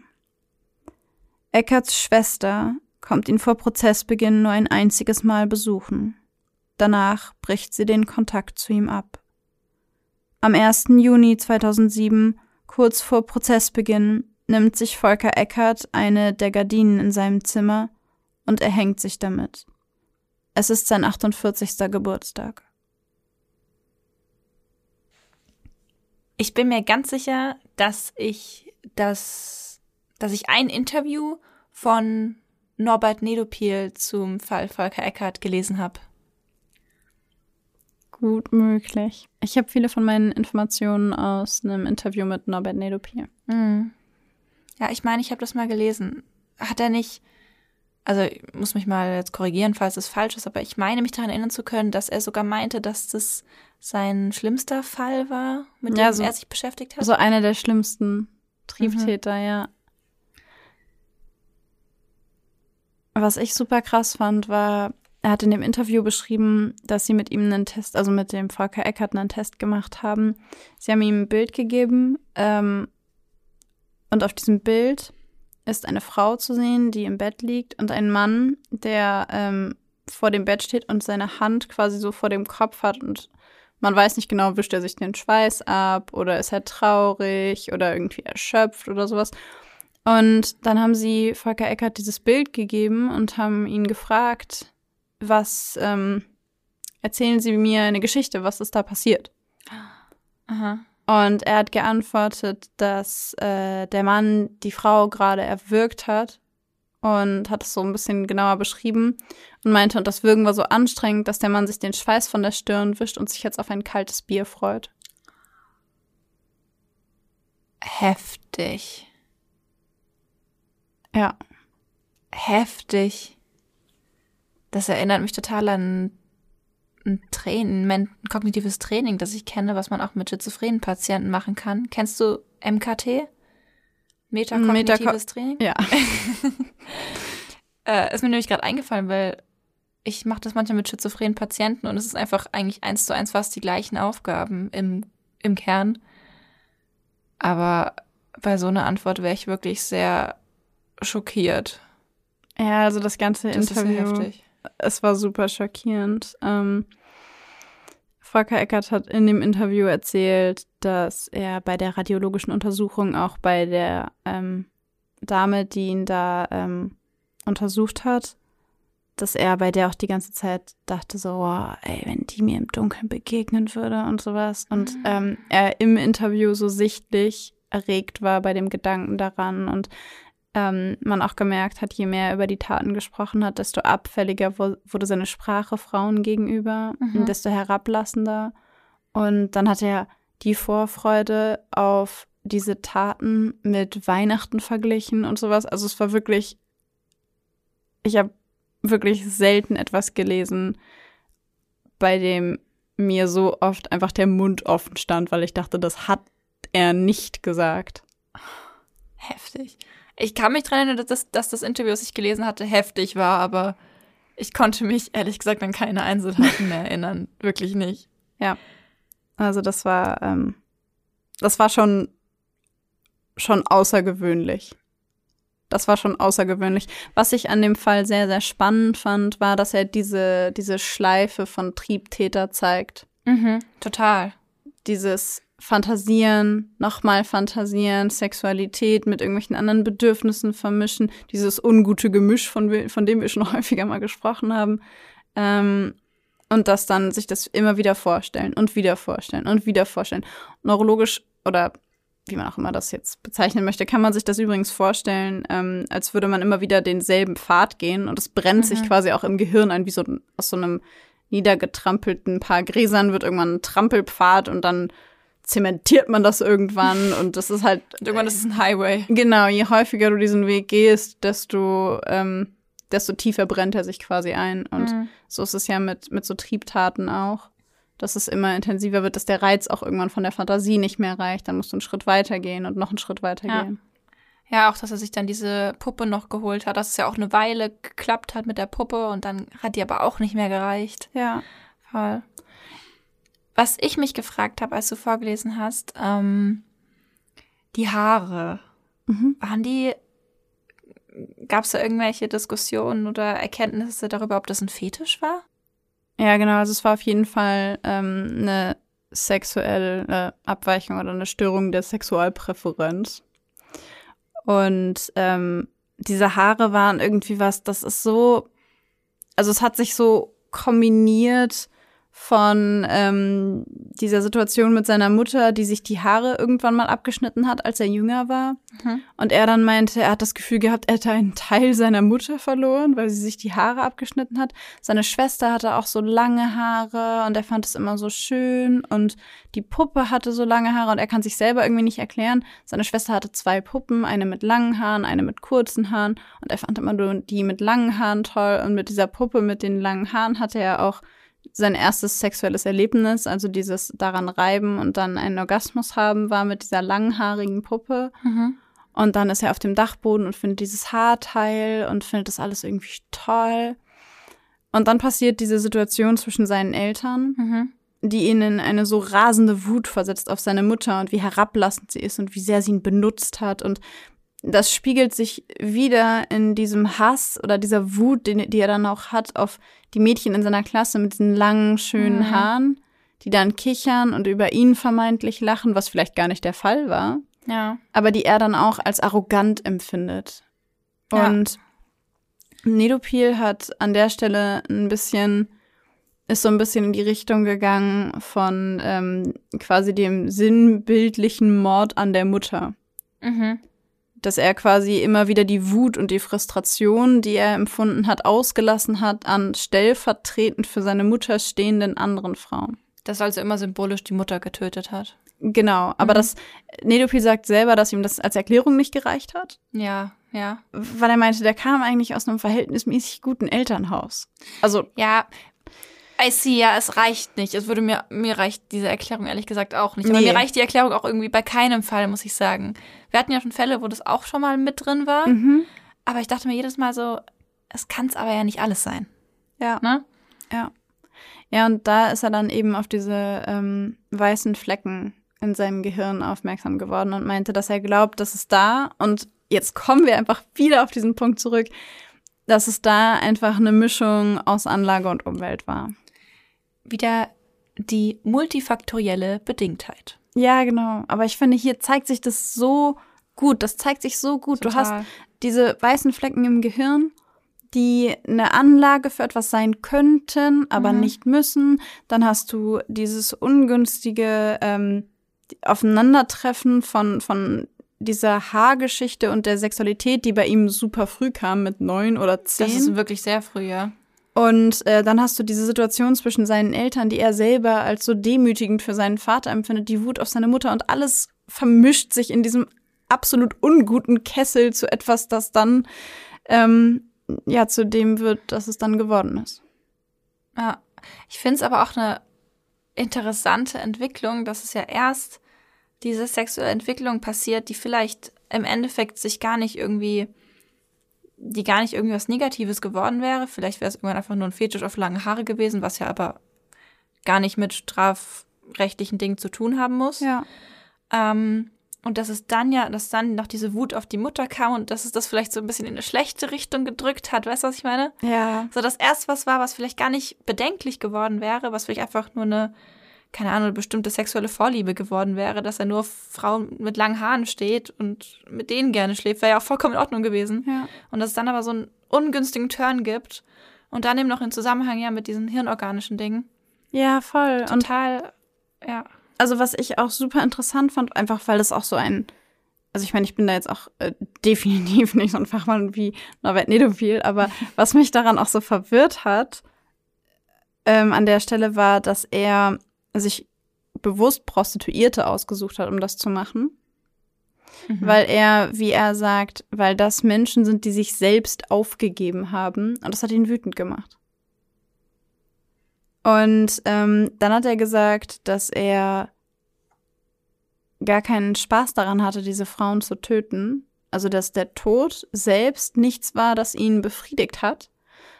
Eckerts Schwester kommt ihn vor Prozessbeginn nur ein einziges Mal besuchen. Danach bricht sie den Kontakt zu ihm ab. Am 1. Juni 2007, kurz vor Prozessbeginn, nimmt sich Volker Eckert eine der Gardinen in seinem Zimmer und erhängt sich damit. Es ist sein 48. Geburtstag. Ich bin mir ganz sicher, dass ich das, dass ich ein Interview von Norbert Nedopil zum Fall Volker Eckert gelesen habe. Gut möglich. Ich habe viele von meinen Informationen aus einem Interview mit Norbert Nedopil. Mhm. Ja, ich meine, ich habe das mal gelesen. Hat er nicht also ich muss mich mal jetzt korrigieren, falls es falsch ist, aber ich meine mich daran erinnern zu können, dass er sogar meinte, dass das sein schlimmster Fall war, mit ja, dem so, er sich beschäftigt hat. So einer der schlimmsten Triebtäter, mhm. ja. Was ich super krass fand, war, er hat in dem Interview beschrieben, dass sie mit ihm einen Test, also mit dem Volker Eckert einen Test gemacht haben. Sie haben ihm ein Bild gegeben ähm, und auf diesem Bild ist eine Frau zu sehen, die im Bett liegt und ein Mann, der ähm, vor dem Bett steht und seine Hand quasi so vor dem Kopf hat und man weiß nicht genau, wischt er sich den Schweiß ab oder ist er traurig oder irgendwie erschöpft oder sowas. Und dann haben sie Volker Eckert dieses Bild gegeben und haben ihn gefragt, was, ähm, erzählen Sie mir eine Geschichte, was ist da passiert? Aha. Und er hat geantwortet, dass äh, der Mann die Frau gerade erwürgt hat und hat es so ein bisschen genauer beschrieben und meinte, und das Würgen war so anstrengend, dass der Mann sich den Schweiß von der Stirn wischt und sich jetzt auf ein kaltes Bier freut. Heftig. Ja. Heftig. Das erinnert mich total an ein Training, ein kognitives Training, das ich kenne, was man auch mit schizophrenen Patienten machen kann. Kennst du MKT? Metakognitives Metako Training? Ja. äh, ist mir nämlich gerade eingefallen, weil ich mache das manchmal mit schizophrenen Patienten und es ist einfach eigentlich eins zu eins fast die gleichen Aufgaben im, im Kern. Aber bei so einer Antwort wäre ich wirklich sehr schockiert. Ja, also das ganze das Interview. Ist heftig es war super schockierend. Ähm, Volker Eckert hat in dem Interview erzählt, dass er bei der radiologischen Untersuchung auch bei der ähm, Dame, die ihn da ähm, untersucht hat, dass er bei der auch die ganze Zeit dachte so, oh, ey, wenn die mir im Dunkeln begegnen würde und sowas. Und mhm. ähm, er im Interview so sichtlich erregt war bei dem Gedanken daran und ähm, man auch gemerkt hat, je mehr er über die Taten gesprochen hat, desto abfälliger wurde seine Sprache Frauen gegenüber, mhm. desto herablassender. Und dann hat er die Vorfreude auf diese Taten mit Weihnachten verglichen und sowas. Also es war wirklich, ich habe wirklich selten etwas gelesen, bei dem mir so oft einfach der Mund offen stand, weil ich dachte, das hat er nicht gesagt. Heftig. Ich kann mich daran erinnern, dass, dass das Interview, das ich gelesen hatte, heftig war, aber ich konnte mich ehrlich gesagt an keine Einzelheiten mehr erinnern. Wirklich nicht. Ja. Also das war, ähm, das war schon, schon außergewöhnlich. Das war schon außergewöhnlich. Was ich an dem Fall sehr, sehr spannend fand, war, dass er diese, diese Schleife von Triebtäter zeigt. Mhm, total. Dieses, Fantasieren, nochmal fantasieren, Sexualität mit irgendwelchen anderen Bedürfnissen vermischen, dieses ungute Gemisch, von, von dem wir schon häufiger mal gesprochen haben. Ähm, und das dann sich das immer wieder vorstellen und wieder vorstellen und wieder vorstellen. Neurologisch oder wie man auch immer das jetzt bezeichnen möchte, kann man sich das übrigens vorstellen, ähm, als würde man immer wieder denselben Pfad gehen und es brennt mhm. sich quasi auch im Gehirn ein, wie so aus so einem niedergetrampelten Paar Gräsern wird irgendwann ein Trampelpfad und dann zementiert man das irgendwann und das ist halt. irgendwann ist es ein Highway. Genau, je häufiger du diesen Weg gehst, desto, ähm, desto tiefer brennt er sich quasi ein. Und mhm. so ist es ja mit, mit so Triebtaten auch, dass es immer intensiver wird, dass der Reiz auch irgendwann von der Fantasie nicht mehr reicht. Dann musst du einen Schritt weiter gehen und noch einen Schritt weiter ja. gehen. Ja, auch, dass er sich dann diese Puppe noch geholt hat, dass es ja auch eine Weile geklappt hat mit der Puppe und dann hat die aber auch nicht mehr gereicht. Ja. Voll. Was ich mich gefragt habe, als du vorgelesen hast, ähm, die Haare, mhm. waren die, gab es da irgendwelche Diskussionen oder Erkenntnisse darüber, ob das ein Fetisch war? Ja, genau. Also es war auf jeden Fall ähm, eine sexuelle Abweichung oder eine Störung der Sexualpräferenz. Und ähm, diese Haare waren irgendwie was, das ist so, also es hat sich so kombiniert von ähm, dieser Situation mit seiner Mutter, die sich die Haare irgendwann mal abgeschnitten hat, als er jünger war. Mhm. Und er dann meinte, er hat das Gefühl gehabt, er hätte einen Teil seiner Mutter verloren, weil sie sich die Haare abgeschnitten hat. Seine Schwester hatte auch so lange Haare und er fand es immer so schön. Und die Puppe hatte so lange Haare und er kann sich selber irgendwie nicht erklären. Seine Schwester hatte zwei Puppen, eine mit langen Haaren, eine mit kurzen Haaren. Und er fand immer nur die mit langen Haaren toll. Und mit dieser Puppe mit den langen Haaren hatte er auch sein erstes sexuelles Erlebnis, also dieses daran reiben und dann einen Orgasmus haben, war mit dieser langhaarigen Puppe. Mhm. Und dann ist er auf dem Dachboden und findet dieses Haarteil und findet das alles irgendwie toll. Und dann passiert diese Situation zwischen seinen Eltern, Mhm. die ihn in eine so rasende Wut versetzt auf seine Mutter und wie herablassend sie ist und wie sehr sie ihn benutzt hat. Und das spiegelt sich wieder in diesem Hass oder dieser Wut, den, die er dann auch hat auf die Mädchen in seiner Klasse mit diesen langen, schönen Mhm. Haaren, die dann kichern und über ihn vermeintlich lachen, was vielleicht gar nicht der Fall war, Ja. aber die er dann auch als arrogant empfindet. Ja. Und Nedopil hat an der Stelle ein bisschen, ist so ein bisschen in die Richtung gegangen von ähm, quasi dem sinnbildlichen Mord an der Mutter Mhm. Dass er quasi immer wieder die Wut und die Frustration, die er empfunden hat, ausgelassen hat an stellvertretend für seine Mutter stehenden anderen Frauen. Das also immer symbolisch die Mutter getötet hat. Genau, aber Mhm. das Nedopil sagt selber, dass ihm das als Erklärung nicht gereicht hat, Ja, ja. weil er meinte, der kam eigentlich aus einem verhältnismäßig guten Elternhaus. Also Ja, I see, ja, es reicht nicht. Es würde mir, mir reicht diese Erklärung ehrlich gesagt auch nicht. Aber Nee. mir reicht die Erklärung auch irgendwie bei keinem Fall, muss ich sagen. Wir hatten ja schon Fälle, wo das auch schon mal mit drin war. mhm. Aber ich dachte mir jedes Mal so, es kann es aber ja nicht alles sein. ja, Ne? ja, ja, und da ist er dann eben auf diese ähm, weißen Flecken in seinem Gehirn aufmerksam geworden und meinte, dass er glaubt, dass es da und jetzt kommen wir einfach wieder auf diesen Punkt zurück, dass es da einfach eine Mischung aus Anlage und Umwelt war. Wieder die multifaktorielle Bedingtheit. Ja, genau. Aber ich finde, hier zeigt sich das so gut. Das zeigt sich so gut. Du hast diese weißen Flecken im Gehirn, die eine Anlage für etwas sein könnten, aber Mhm. nicht müssen. Dann hast du dieses ungünstige ähm, Aufeinandertreffen von, von dieser Haargeschichte und der Sexualität, die bei ihm super früh kam, mit neun oder zehn. Das ist wirklich sehr früh, ja. Und äh, dann hast du diese Situation zwischen seinen Eltern, die er selber als so demütigend für seinen Vater empfindet, die Wut auf seine Mutter und alles vermischt sich in diesem absolut unguten Kessel zu etwas, das dann ähm, ja zu dem wird, dass es dann geworden ist. Ja, ich finde es aber auch eine interessante Entwicklung, dass es ja erst diese sexuelle Entwicklung passiert, die vielleicht im Endeffekt sich gar nicht irgendwie, die gar nicht irgendwie was Negatives geworden wäre. Vielleicht wäre es irgendwann einfach nur ein Fetisch auf lange Haare gewesen, was ja aber gar nicht mit strafrechtlichen Dingen zu tun haben muss. Ja. Ähm, und dass es dann ja, dass dann noch diese Wut auf die Mutter kam und dass es das vielleicht so ein bisschen in eine schlechte Richtung gedrückt hat. Weißt du, was ich meine? Ja. So, das erst was war, was vielleicht gar nicht bedenklich geworden wäre, was vielleicht einfach nur eine, keine Ahnung, eine bestimmte sexuelle Vorliebe geworden wäre, dass er nur Frauen mit langen Haaren steht und mit denen gerne schläft, wäre ja auch vollkommen in Ordnung gewesen. Ja. Und dass es dann aber so einen ungünstigen Turn gibt und dann eben noch in Zusammenhang ja mit diesen hirnorganischen Dingen. Ja, voll. Und Total, ja. also was ich auch super interessant fand, einfach weil das auch so ein, also ich meine, ich bin da jetzt auch äh, definitiv nicht so ein Fachmann wie Norbert Nedopil, aber was mich daran auch so verwirrt hat, ähm, an der Stelle war, dass er sich bewusst Prostituierte ausgesucht hat, um das zu machen. Mhm. Weil er, wie er sagt, weil das Menschen sind, die sich selbst aufgegeben haben. Und das hat ihn wütend gemacht. Und ähm, dann hat er gesagt, dass er gar keinen Spaß daran hatte, diese Frauen zu töten. Also dass der Tod selbst nichts war, das ihn befriedigt hat,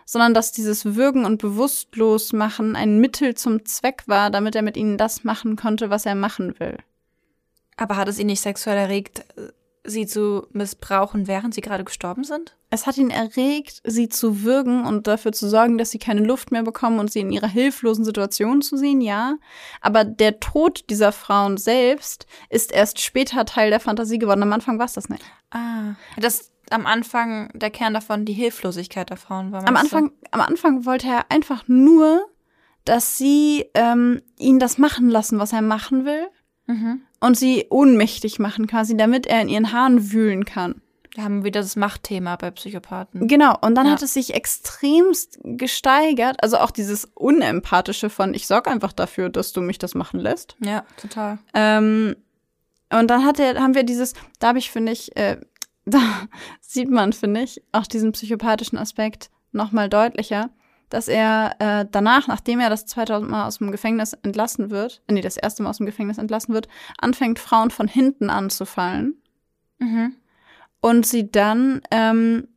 sondern dass dieses Würgen und Bewusstlosmachen ein Mittel zum Zweck war, damit er mit ihnen das machen konnte, was er machen will. Aber hat es ihn nicht sexuell erregt, sie zu missbrauchen, während sie gerade gestorben sind? Es hat ihn erregt, sie zu würgen und dafür zu sorgen, dass sie keine Luft mehr bekommen und sie in ihrer hilflosen Situation zu sehen, ja. Aber der Tod dieser Frauen selbst ist erst später Teil der Fantasie geworden. Am Anfang war es das nicht. Ah. Das am Anfang der Kern davon die Hilflosigkeit der Frauen war. Am meinst du? Anfang, am Anfang wollte er einfach nur, dass sie ähm, ihn das machen lassen, was er machen will Mhm. und sie ohnmächtig machen quasi, damit er in ihren Haaren wühlen kann. Wir haben wieder das Machtthema bei Psychopathen. Genau, und dann Ja. hat es sich extremst gesteigert, also auch dieses Unempathische von, ich sorg einfach dafür, dass du mich das machen lässt. Ja, total. Ähm, und dann hat er, haben wir dieses, da habe ich, finde ich, äh, da sieht man, finde ich, auch diesen psychopathischen Aspekt noch mal deutlicher, dass er äh, danach, nachdem er das 2000 Mal aus dem Gefängnis entlassen wird, äh, nee, das erste Mal aus dem Gefängnis entlassen wird, anfängt, Frauen von hinten anzufallen Mhm. und sie dann ähm,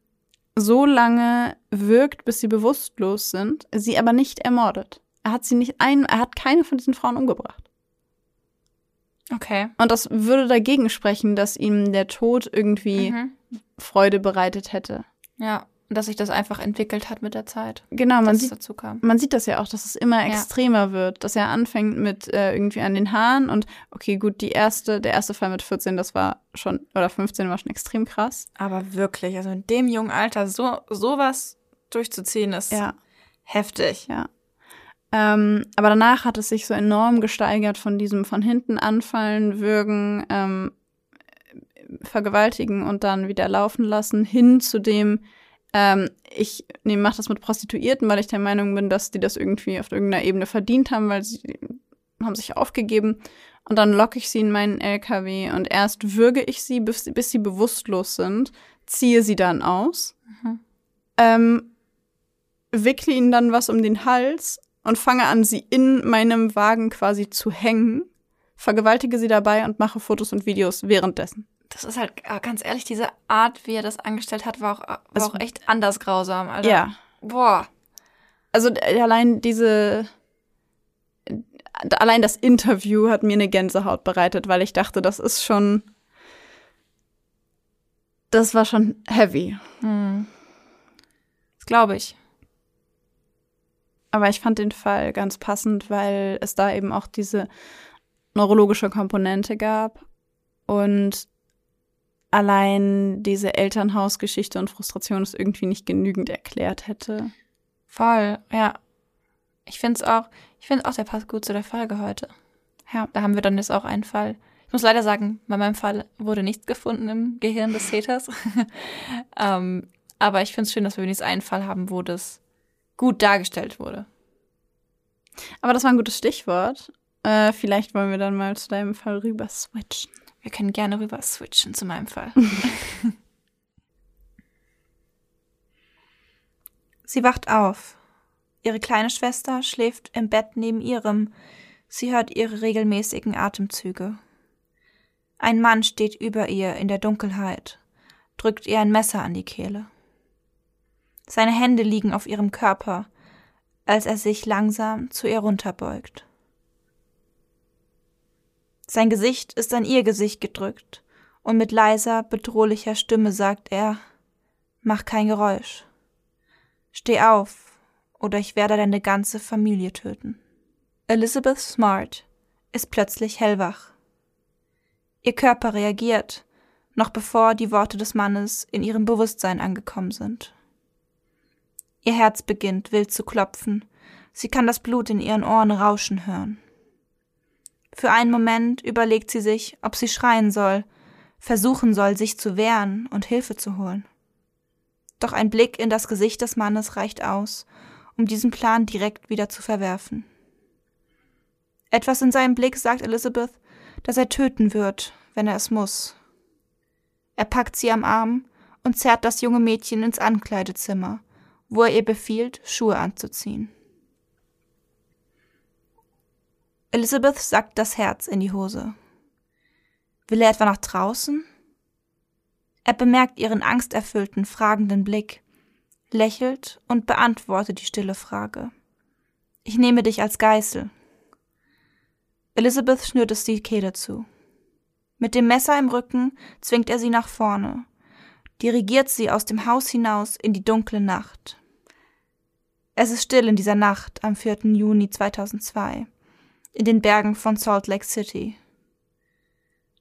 so lange wirkt, bis sie bewusstlos sind, sie aber nicht ermordet. Er hat sie nicht ein, er hat keine von diesen Frauen umgebracht. Okay. Und das würde dagegen sprechen, dass ihm der Tod irgendwie Mhm. Freude bereitet hätte. Ja, dass sich das einfach entwickelt hat mit der Zeit. Genau, man dass es sieht, dazu kam. man sieht das ja auch, dass es immer Ja. extremer wird, dass er anfängt mit äh, irgendwie an den Haaren und okay, gut, die erste, der erste Fall mit 14, das war schon, oder 15 war schon extrem krass. Aber wirklich, also in dem jungen Alter so sowas durchzuziehen, ist Ja. heftig. Ja. Ähm, aber danach hat es sich so enorm gesteigert von diesem von hinten anfallen, würgen, ähm, vergewaltigen und dann wieder laufen lassen, hin zu dem, ähm, ich nee, mach das mit Prostituierten, weil ich der Meinung bin, dass die das irgendwie auf irgendeiner Ebene verdient haben, weil sie haben sich aufgegeben. Und dann locke ich sie in meinen LKW und erst würge ich sie, bis, bis sie bewusstlos sind, ziehe sie dann aus, Mhm. ähm, wickle ihnen dann was um den Hals und fange an, sie in meinem Wagen quasi zu hängen, vergewaltige sie dabei und mache Fotos und Videos währenddessen. Das ist halt, äh, ganz ehrlich, diese Art, wie er das angestellt hat, war auch, war Es- auch echt anders grausam, Alter. Ja. Boah. Also äh, allein diese, allein das Interview hat mir eine Gänsehaut bereitet, weil ich dachte, das ist schon, das war schon heavy. Hm. Das glaube ich. Aber ich fand den Fall ganz passend, weil es da eben auch diese neurologische Komponente gab und allein diese Elternhausgeschichte und Frustration es irgendwie nicht genügend erklärt hätte. Voll, ja. Ich finde es auch, ich finde auch, der passt gut zu der Folge heute. Ja. Da haben wir dann jetzt auch einen Fall. Ich muss leider sagen, bei meinem Fall wurde nichts gefunden im Gehirn des Täters. ähm, aber ich finde es schön, dass wir wenigstens einen Fall haben, wo das gut dargestellt wurde. Aber das war ein gutes Stichwort. Äh, vielleicht wollen wir dann mal zu deinem Fall rüber switchen. Wir können gerne rüber switchen zu meinem Fall. Sie wacht auf. Ihre kleine Schwester schläft im Bett neben ihrem. Sie hört ihre regelmäßigen Atemzüge. Ein Mann steht über ihr in der Dunkelheit, drückt ihr ein Messer an die Kehle. Seine Hände liegen auf ihrem Körper, als er sich langsam zu ihr runterbeugt. Sein Gesicht ist an ihr Gesicht gedrückt, und mit leiser, bedrohlicher Stimme sagt er Mach kein Geräusch. Steh auf, oder ich werde deine ganze Familie töten. Elizabeth Smart ist plötzlich hellwach. Ihr Körper reagiert, noch bevor die Worte des Mannes in ihrem Bewusstsein angekommen sind. Ihr Herz beginnt wild zu klopfen, sie kann das Blut in ihren Ohren rauschen hören. Für einen Moment überlegt sie sich, ob sie schreien soll, versuchen soll, sich zu wehren und Hilfe zu holen. Doch ein Blick in das Gesicht des Mannes reicht aus, um diesen Plan direkt wieder zu verwerfen. Etwas in seinem Blick sagt Elizabeth, dass er töten wird, wenn er es muss. Er packt sie am Arm und zerrt das junge Mädchen ins Ankleidezimmer, wo er ihr befiehlt, Schuhe anzuziehen. Elizabeth sackt das Herz in die Hose. Will er etwa nach draußen? Er bemerkt ihren angsterfüllten, fragenden Blick, lächelt und beantwortet die stille Frage. Ich nehme dich als Geißel. Elizabeth schnürt es die Kehle zu. Mit dem Messer im Rücken zwingt er sie nach vorne, dirigiert sie aus dem Haus hinaus in die dunkle Nacht. Es ist still in dieser Nacht am 4. Juni 2002 in den Bergen von Salt Lake City.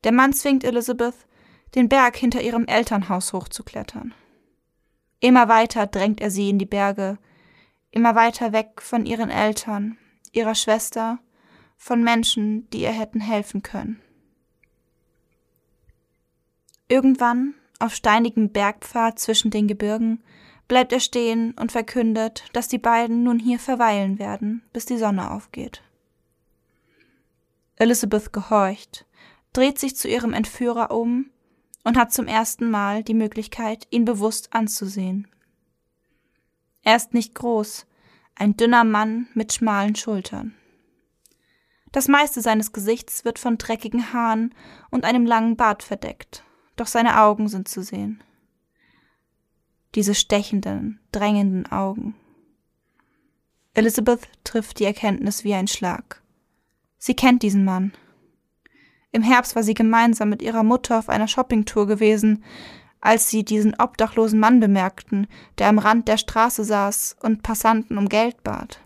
Der Mann zwingt Elizabeth, den Berg hinter ihrem Elternhaus hochzuklettern. Immer weiter drängt er sie in die Berge, immer weiter weg von ihren Eltern, ihrer Schwester, von Menschen, die ihr hätten helfen können. Irgendwann, auf steinigem Bergpfad zwischen den Gebirgen, bleibt er stehen und verkündet, dass die beiden nun hier verweilen werden, bis die Sonne aufgeht. Elizabeth gehorcht, dreht sich zu ihrem Entführer um und hat zum ersten Mal die Möglichkeit, ihn bewusst anzusehen. Er ist nicht groß, ein dünner Mann mit schmalen Schultern. Das meiste seines Gesichts wird von dreckigen Haaren und einem langen Bart verdeckt, doch seine Augen sind zu sehen. Diese stechenden, drängenden Augen. Elizabeth trifft die Erkenntnis wie ein Schlag. Sie kennt diesen Mann. Im Herbst war sie gemeinsam mit ihrer Mutter auf einer Shoppingtour gewesen, als sie diesen obdachlosen Mann bemerkten, der am Rand der Straße saß und Passanten um Geld bat.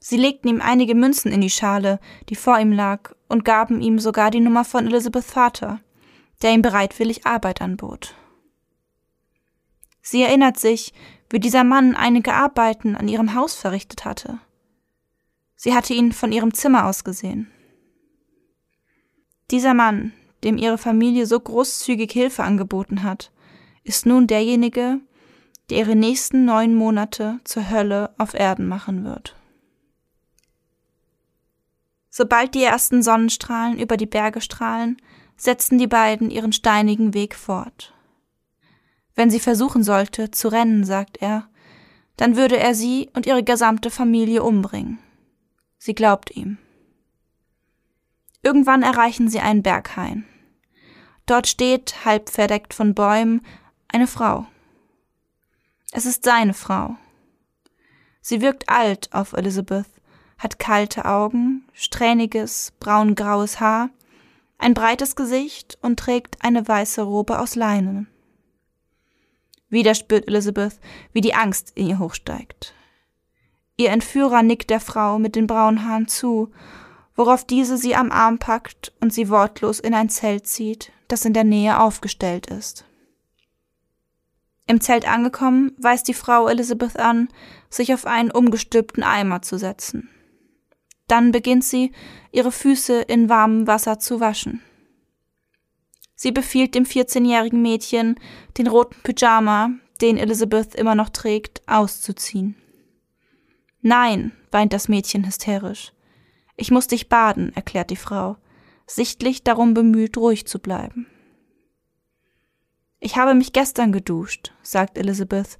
Sie legten ihm einige Münzen in die Schale, die vor ihm lag, und gaben ihm sogar die Nummer von Elizabeth Vater, der ihm bereitwillig Arbeit anbot. Sie erinnert sich, wie dieser Mann einige Arbeiten an ihrem Haus verrichtet hatte. Sie hatte ihn von ihrem Zimmer aus gesehen. Dieser Mann, dem ihre Familie so großzügig Hilfe angeboten hat, ist nun derjenige, der ihre nächsten neun Monate zur Hölle auf Erden machen wird. Sobald die ersten Sonnenstrahlen über die Berge strahlen, setzen die beiden ihren steinigen Weg fort. Wenn sie versuchen sollte, zu rennen, sagt er, dann würde er sie und ihre gesamte Familie umbringen. Sie glaubt ihm. Irgendwann erreichen sie einen Berghain. Dort steht, halb verdeckt von Bäumen, eine Frau. Es ist seine Frau. Sie wirkt alt auf Elizabeth, hat kalte Augen, strähniges, braungraues Haar, ein breites Gesicht und trägt eine weiße Robe aus Leinen. Wieder spürt Elizabeth, wie die Angst in ihr hochsteigt. Ihr Entführer nickt der Frau mit den braunen Haaren zu, worauf diese sie am Arm packt und sie wortlos in ein Zelt zieht, das in der Nähe aufgestellt ist. Im Zelt angekommen, weist die Frau Elizabeth an, sich auf einen umgestülpten Eimer zu setzen. Dann beginnt sie, ihre Füße in warmem Wasser zu waschen. Sie befiehlt dem 14-jährigen Mädchen, den roten Pyjama, den Elizabeth immer noch trägt, auszuziehen. Nein, weint das Mädchen hysterisch. Ich muss dich baden, erklärt die Frau, sichtlich darum bemüht, ruhig zu bleiben. Ich habe mich gestern geduscht, sagt Elizabeth,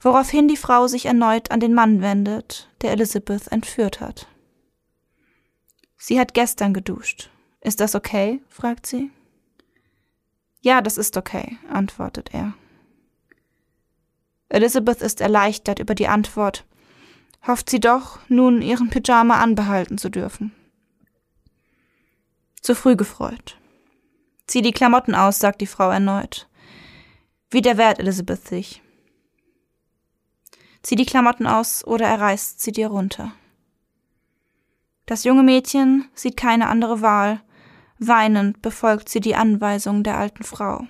woraufhin die Frau sich erneut an den Mann wendet, der Elizabeth entführt hat. Sie hat gestern geduscht. Ist das okay? fragt sie. Ja, das ist okay, antwortet er. Elizabeth ist erleichtert über die Antwort, hofft sie doch, nun ihren Pyjama anbehalten zu dürfen. Zu früh gefreut. Zieh die Klamotten aus, sagt die Frau erneut. Wie wehrt Elizabeth sich. Zieh die Klamotten aus oder er reißt sie dir runter. Das junge Mädchen sieht keine andere Wahl. Weinend befolgt sie die Anweisung der alten Frau.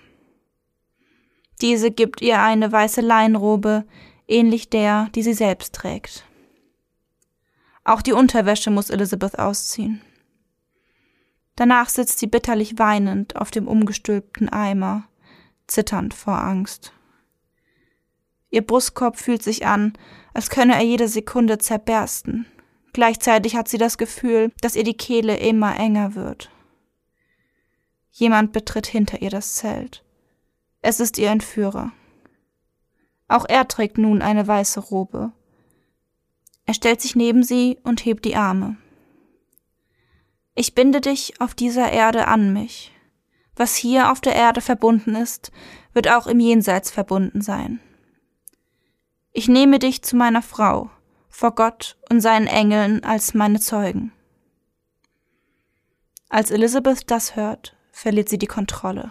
Diese gibt ihr eine weiße Leinrobe, ähnlich der, die sie selbst trägt. Auch die Unterwäsche muss Elizabeth ausziehen. Danach sitzt sie bitterlich weinend auf dem umgestülpten Eimer, zitternd vor Angst. Ihr Brustkorb fühlt sich an, als könne er jede Sekunde zerbersten. Gleichzeitig hat sie das Gefühl, dass ihr die Kehle immer enger wird. Jemand betritt hinter ihr das Zelt. Es ist ihr Entführer. Auch er trägt nun eine weiße Robe. Er stellt sich neben sie und hebt die Arme. Ich binde dich auf dieser Erde an mich. Was hier auf der Erde verbunden ist, wird auch im Jenseits verbunden sein. Ich nehme dich zu meiner Frau, vor Gott und seinen Engeln als meine Zeugen. Als Elizabeth das hört, verliert sie die Kontrolle.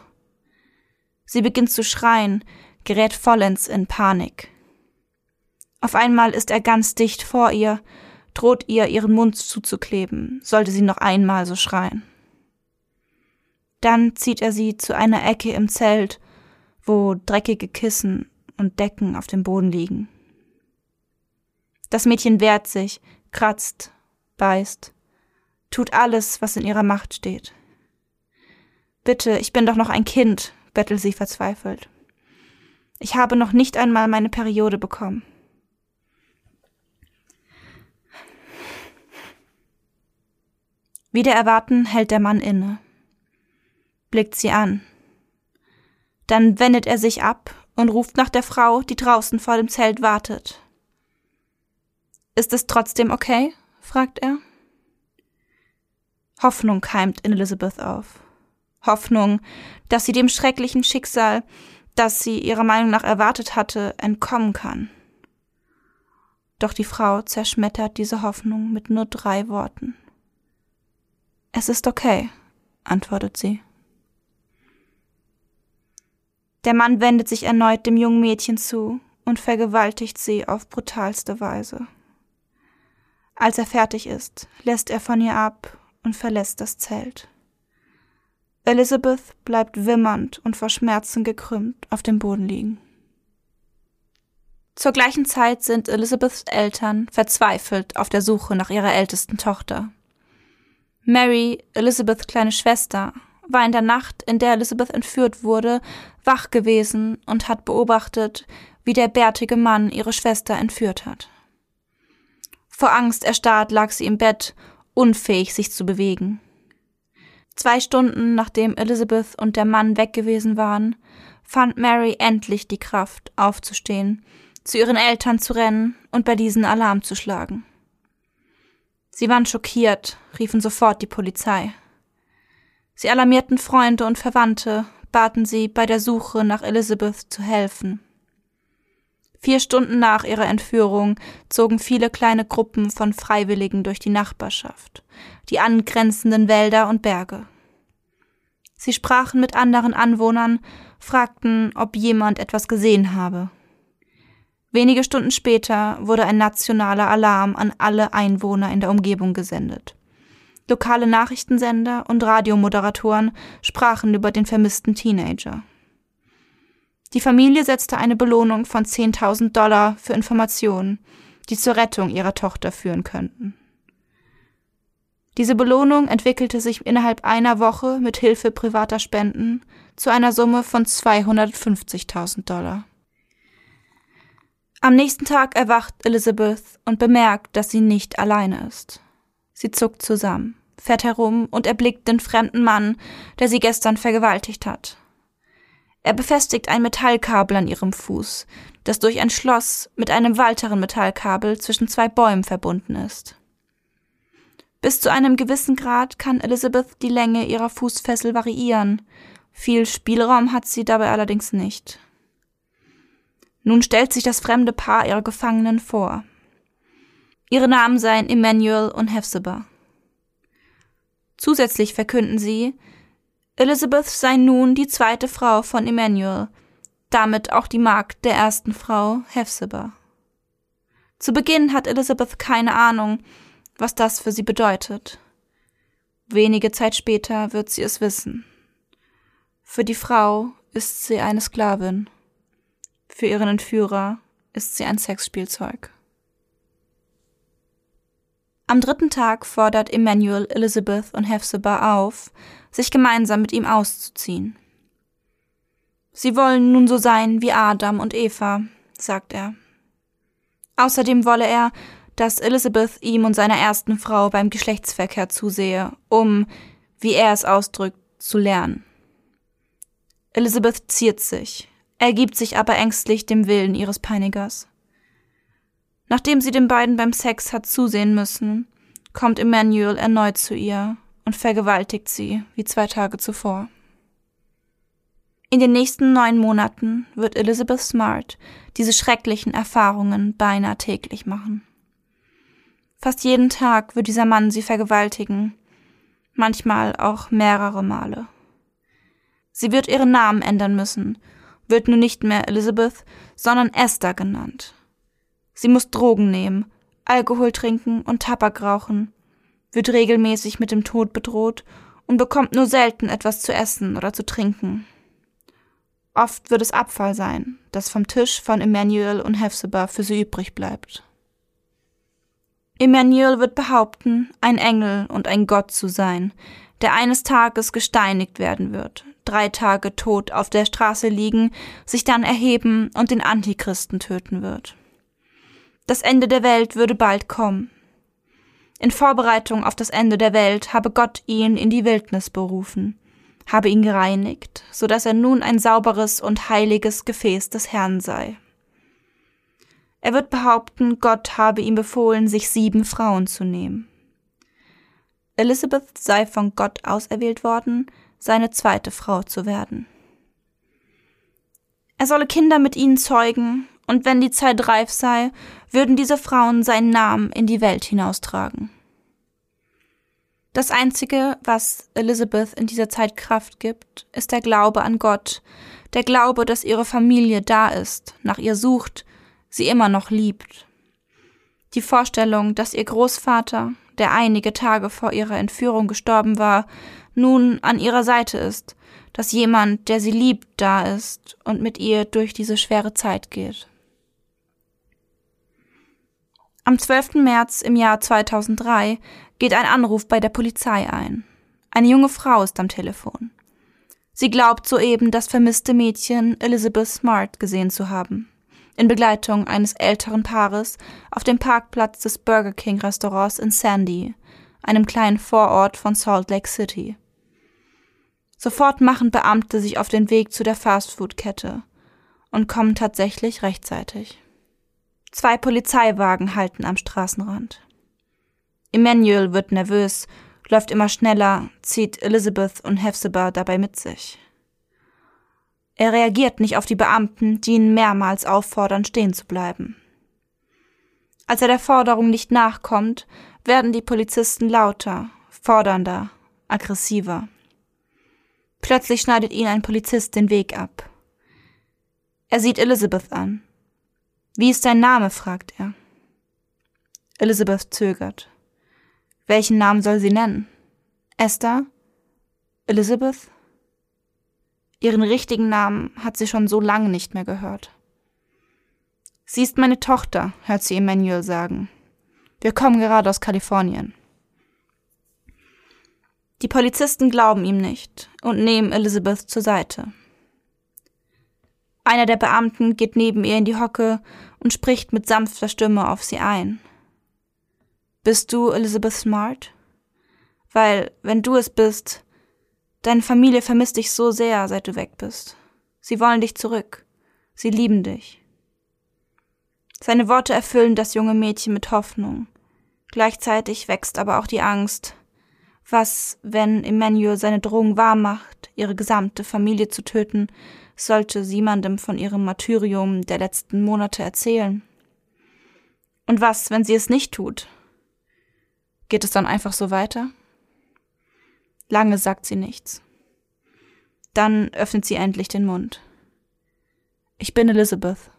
Sie beginnt zu schreien, gerät vollends in Panik. Auf einmal ist er ganz dicht vor ihr, droht ihr, ihren Mund zuzukleben, sollte sie noch einmal so schreien. Dann zieht er sie zu einer Ecke im Zelt, wo dreckige Kissen und Decken auf dem Boden liegen. Das Mädchen wehrt sich, kratzt, beißt, tut alles, was in ihrer Macht steht. Bitte, ich bin doch noch ein Kind, bettelt sie verzweifelt. Ich habe noch nicht einmal meine Periode bekommen. Wieder erwarten hält der Mann inne, blickt sie an. Dann wendet er sich ab und ruft nach der Frau, die draußen vor dem Zelt wartet. Ist es trotzdem okay? fragt er. Hoffnung keimt in Elizabeth auf. Hoffnung, dass sie dem schrecklichen Schicksal, das sie ihrer Meinung nach erwartet hatte, entkommen kann. Doch die Frau zerschmettert diese Hoffnung mit nur drei Worten. Es ist okay, antwortet sie. Der Mann wendet sich erneut dem jungen Mädchen zu und vergewaltigt sie auf brutalste Weise. Als er fertig ist, lässt er von ihr ab und verlässt das Zelt. Elizabeth bleibt wimmernd und vor Schmerzen gekrümmt auf dem Boden liegen. Zur gleichen Zeit sind Elizabeths Eltern verzweifelt auf der Suche nach ihrer ältesten Tochter. Mary, Elizabeths kleine Schwester, war in der Nacht, in der Elizabeth entführt wurde, wach gewesen und hat beobachtet, wie der bärtige Mann ihre Schwester entführt hat. Vor Angst erstarrt lag sie im Bett, unfähig sich zu bewegen. Zwei Stunden nachdem Elizabeth und der Mann weg gewesen waren, fand Mary endlich die Kraft, aufzustehen, zu ihren Eltern zu rennen und bei diesen Alarm zu schlagen. Sie waren schockiert, riefen sofort die Polizei. Sie alarmierten Freunde und Verwandte, baten sie, bei der Suche nach Elizabeth zu helfen. Vier Stunden nach ihrer Entführung zogen viele kleine Gruppen von Freiwilligen durch die Nachbarschaft, die angrenzenden Wälder und Berge. Sie sprachen mit anderen Anwohnern, fragten, ob jemand etwas gesehen habe. Wenige Stunden später wurde ein nationaler Alarm an alle Einwohner in der Umgebung gesendet. Lokale Nachrichtensender und Radiomoderatoren sprachen über den vermissten Teenager. Die Familie setzte eine Belohnung von 10.000 Dollar für Informationen, die zur Rettung ihrer Tochter führen könnten. Diese Belohnung entwickelte sich innerhalb einer Woche mit Hilfe privater Spenden zu einer Summe von 250.000 Dollar. Am nächsten Tag erwacht Elizabeth und bemerkt, dass sie nicht alleine ist. Sie zuckt zusammen, fährt herum und erblickt den fremden Mann, der sie gestern vergewaltigt hat. Er befestigt ein Metallkabel an ihrem Fuß, das durch ein Schloss mit einem weiteren Metallkabel zwischen zwei Bäumen verbunden ist. Bis zu einem gewissen Grad kann Elizabeth die Länge ihrer Fußfessel variieren. Viel Spielraum hat sie dabei allerdings nicht. Nun stellt sich das fremde Paar ihrer Gefangenen vor. Ihre Namen seien Emmanuel und Hephzibah. Zusätzlich verkünden sie, Elizabeth sei nun die zweite Frau von Emmanuel, damit auch die Magd der ersten Frau Hephzibah. Zu Beginn hat Elizabeth keine Ahnung, was das für sie bedeutet. Wenige Zeit später wird sie es wissen. Für die Frau ist sie eine Sklavin. Für ihren Entführer ist sie ein Sexspielzeug. Am dritten Tag fordert Emmanuel Elizabeth und Hephzibah auf, sich gemeinsam mit ihm auszuziehen. Sie wollen nun so sein wie Adam und Eva, sagt er. Außerdem wolle er, dass Elizabeth ihm und seiner ersten Frau beim Geschlechtsverkehr zusehe, um, wie er es ausdrückt, zu lernen. Elizabeth ziert sich, ergibt sich aber ängstlich dem Willen ihres Peinigers. Nachdem sie den beiden beim Sex hat zusehen müssen, kommt Emmanuel erneut zu ihr und vergewaltigt sie wie zwei Tage zuvor. In den nächsten neun Monaten wird Elizabeth Smart diese schrecklichen Erfahrungen beinahe täglich machen. Fast jeden Tag wird dieser Mann sie vergewaltigen, manchmal auch mehrere Male. Sie wird ihren Namen ändern müssen, wird nun nicht mehr Elizabeth, sondern Esther genannt. Sie muss Drogen nehmen, Alkohol trinken und Tabak rauchen, wird regelmäßig mit dem Tod bedroht und bekommt nur selten etwas zu essen oder zu trinken. Oft wird es Abfall sein, das vom Tisch von Emmanuel und Hephzibah für sie übrig bleibt. Emmanuel wird behaupten, ein Engel und ein Gott zu sein, der eines Tages gesteinigt werden wird, drei Tage tot auf der Straße liegen, sich dann erheben und den Antichristen töten wird. Das Ende der Welt würde bald kommen. In Vorbereitung auf das Ende der Welt habe Gott ihn in die Wildnis berufen, habe ihn gereinigt, so dass er nun ein sauberes und heiliges Gefäß des Herrn sei. Er wird behaupten, Gott habe ihm befohlen, sich sieben Frauen zu nehmen. Elizabeth sei von Gott auserwählt worden, seine zweite Frau zu werden. Er solle Kinder mit ihnen zeugen, und wenn die Zeit reif sei, würden diese Frauen seinen Namen in die Welt hinaustragen. Das Einzige, was Elizabeth in dieser Zeit Kraft gibt, ist der Glaube an Gott, der Glaube, dass ihre Familie da ist, nach ihr sucht, sie immer noch liebt. Die Vorstellung, dass ihr Großvater, der einige Tage vor ihrer Entführung gestorben war, nun an ihrer Seite ist, dass jemand, der sie liebt, da ist und mit ihr durch diese schwere Zeit geht. Am 12. März im Jahr 2003 geht ein Anruf bei der Polizei ein. Eine junge Frau ist am Telefon. Sie glaubt soeben das vermisste Mädchen Elizabeth Smart gesehen zu haben in Begleitung eines älteren Paares auf dem Parkplatz des Burger King Restaurants in Sandy, einem kleinen Vorort von Salt Lake City. Sofort machen Beamte sich auf den Weg zu der Fastfood-Kette und kommen tatsächlich rechtzeitig. Zwei Polizeiwagen halten am Straßenrand. Emmanuel wird nervös, läuft immer schneller, zieht Elizabeth und Hefzibah dabei mit sich. Er reagiert nicht auf die Beamten, die ihn mehrmals auffordern, stehen zu bleiben. Als er der Forderung nicht nachkommt, werden die Polizisten lauter, fordernder, aggressiver. Plötzlich schneidet ihn ein Polizist den Weg ab. Er sieht Elizabeth an. Wie ist dein Name? fragt er. Elizabeth zögert. Welchen Namen soll sie nennen? Esther? Elizabeth? Ihren richtigen Namen hat sie schon so lange nicht mehr gehört. Sie ist meine Tochter, hört sie Emmanuel sagen. Wir kommen gerade aus Kalifornien. Die Polizisten glauben ihm nicht und nehmen Elizabeth zur Seite. Einer der Beamten geht neben ihr in die Hocke und spricht mit sanfter Stimme auf sie ein. Bist du Elizabeth Smart? Weil, wenn du es bist, Deine Familie vermisst dich so sehr, seit du weg bist. Sie wollen dich zurück. Sie lieben dich. Seine Worte erfüllen das junge Mädchen mit Hoffnung. Gleichzeitig wächst aber auch die Angst. Was, wenn Emmanuel seine Drohung wahrmacht, ihre gesamte Familie zu töten, sollte sie jemandem von ihrem Martyrium der letzten Monate erzählen? Und was, wenn sie es nicht tut? Geht es dann einfach so weiter? Lange sagt sie nichts. Dann öffnet sie endlich den Mund. Ich bin Elizabeth.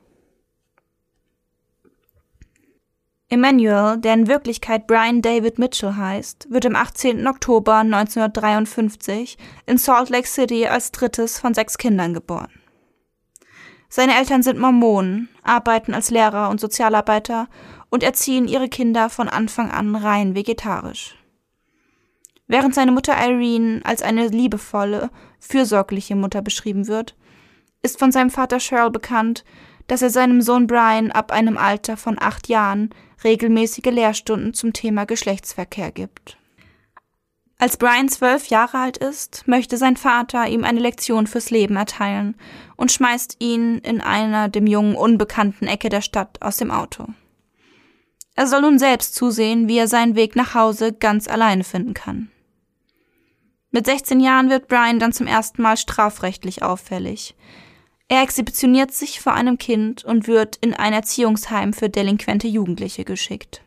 Emmanuel, der in Wirklichkeit Brian David Mitchell heißt, wird am 18. Oktober 1953 in Salt Lake City als drittes von sechs Kindern geboren. Seine Eltern sind Mormonen, arbeiten als Lehrer und Sozialarbeiter und erziehen ihre Kinder von Anfang an rein vegetarisch. Während seine Mutter Irene als eine liebevolle, fürsorgliche Mutter beschrieben wird, ist von seinem Vater Cheryl bekannt, dass er seinem Sohn Brian ab einem Alter von acht Jahren regelmäßige Lehrstunden zum Thema Geschlechtsverkehr gibt. Als Brian zwölf Jahre alt ist, möchte sein Vater ihm eine Lektion fürs Leben erteilen und schmeißt ihn in einer dem Jungen unbekannten Ecke der Stadt aus dem Auto. Er soll nun selbst zusehen, wie er seinen Weg nach Hause ganz alleine finden kann. Mit 16 Jahren wird Brian dann zum ersten Mal strafrechtlich auffällig. Er exhibitioniert sich vor einem Kind und wird in ein Erziehungsheim für delinquente Jugendliche geschickt.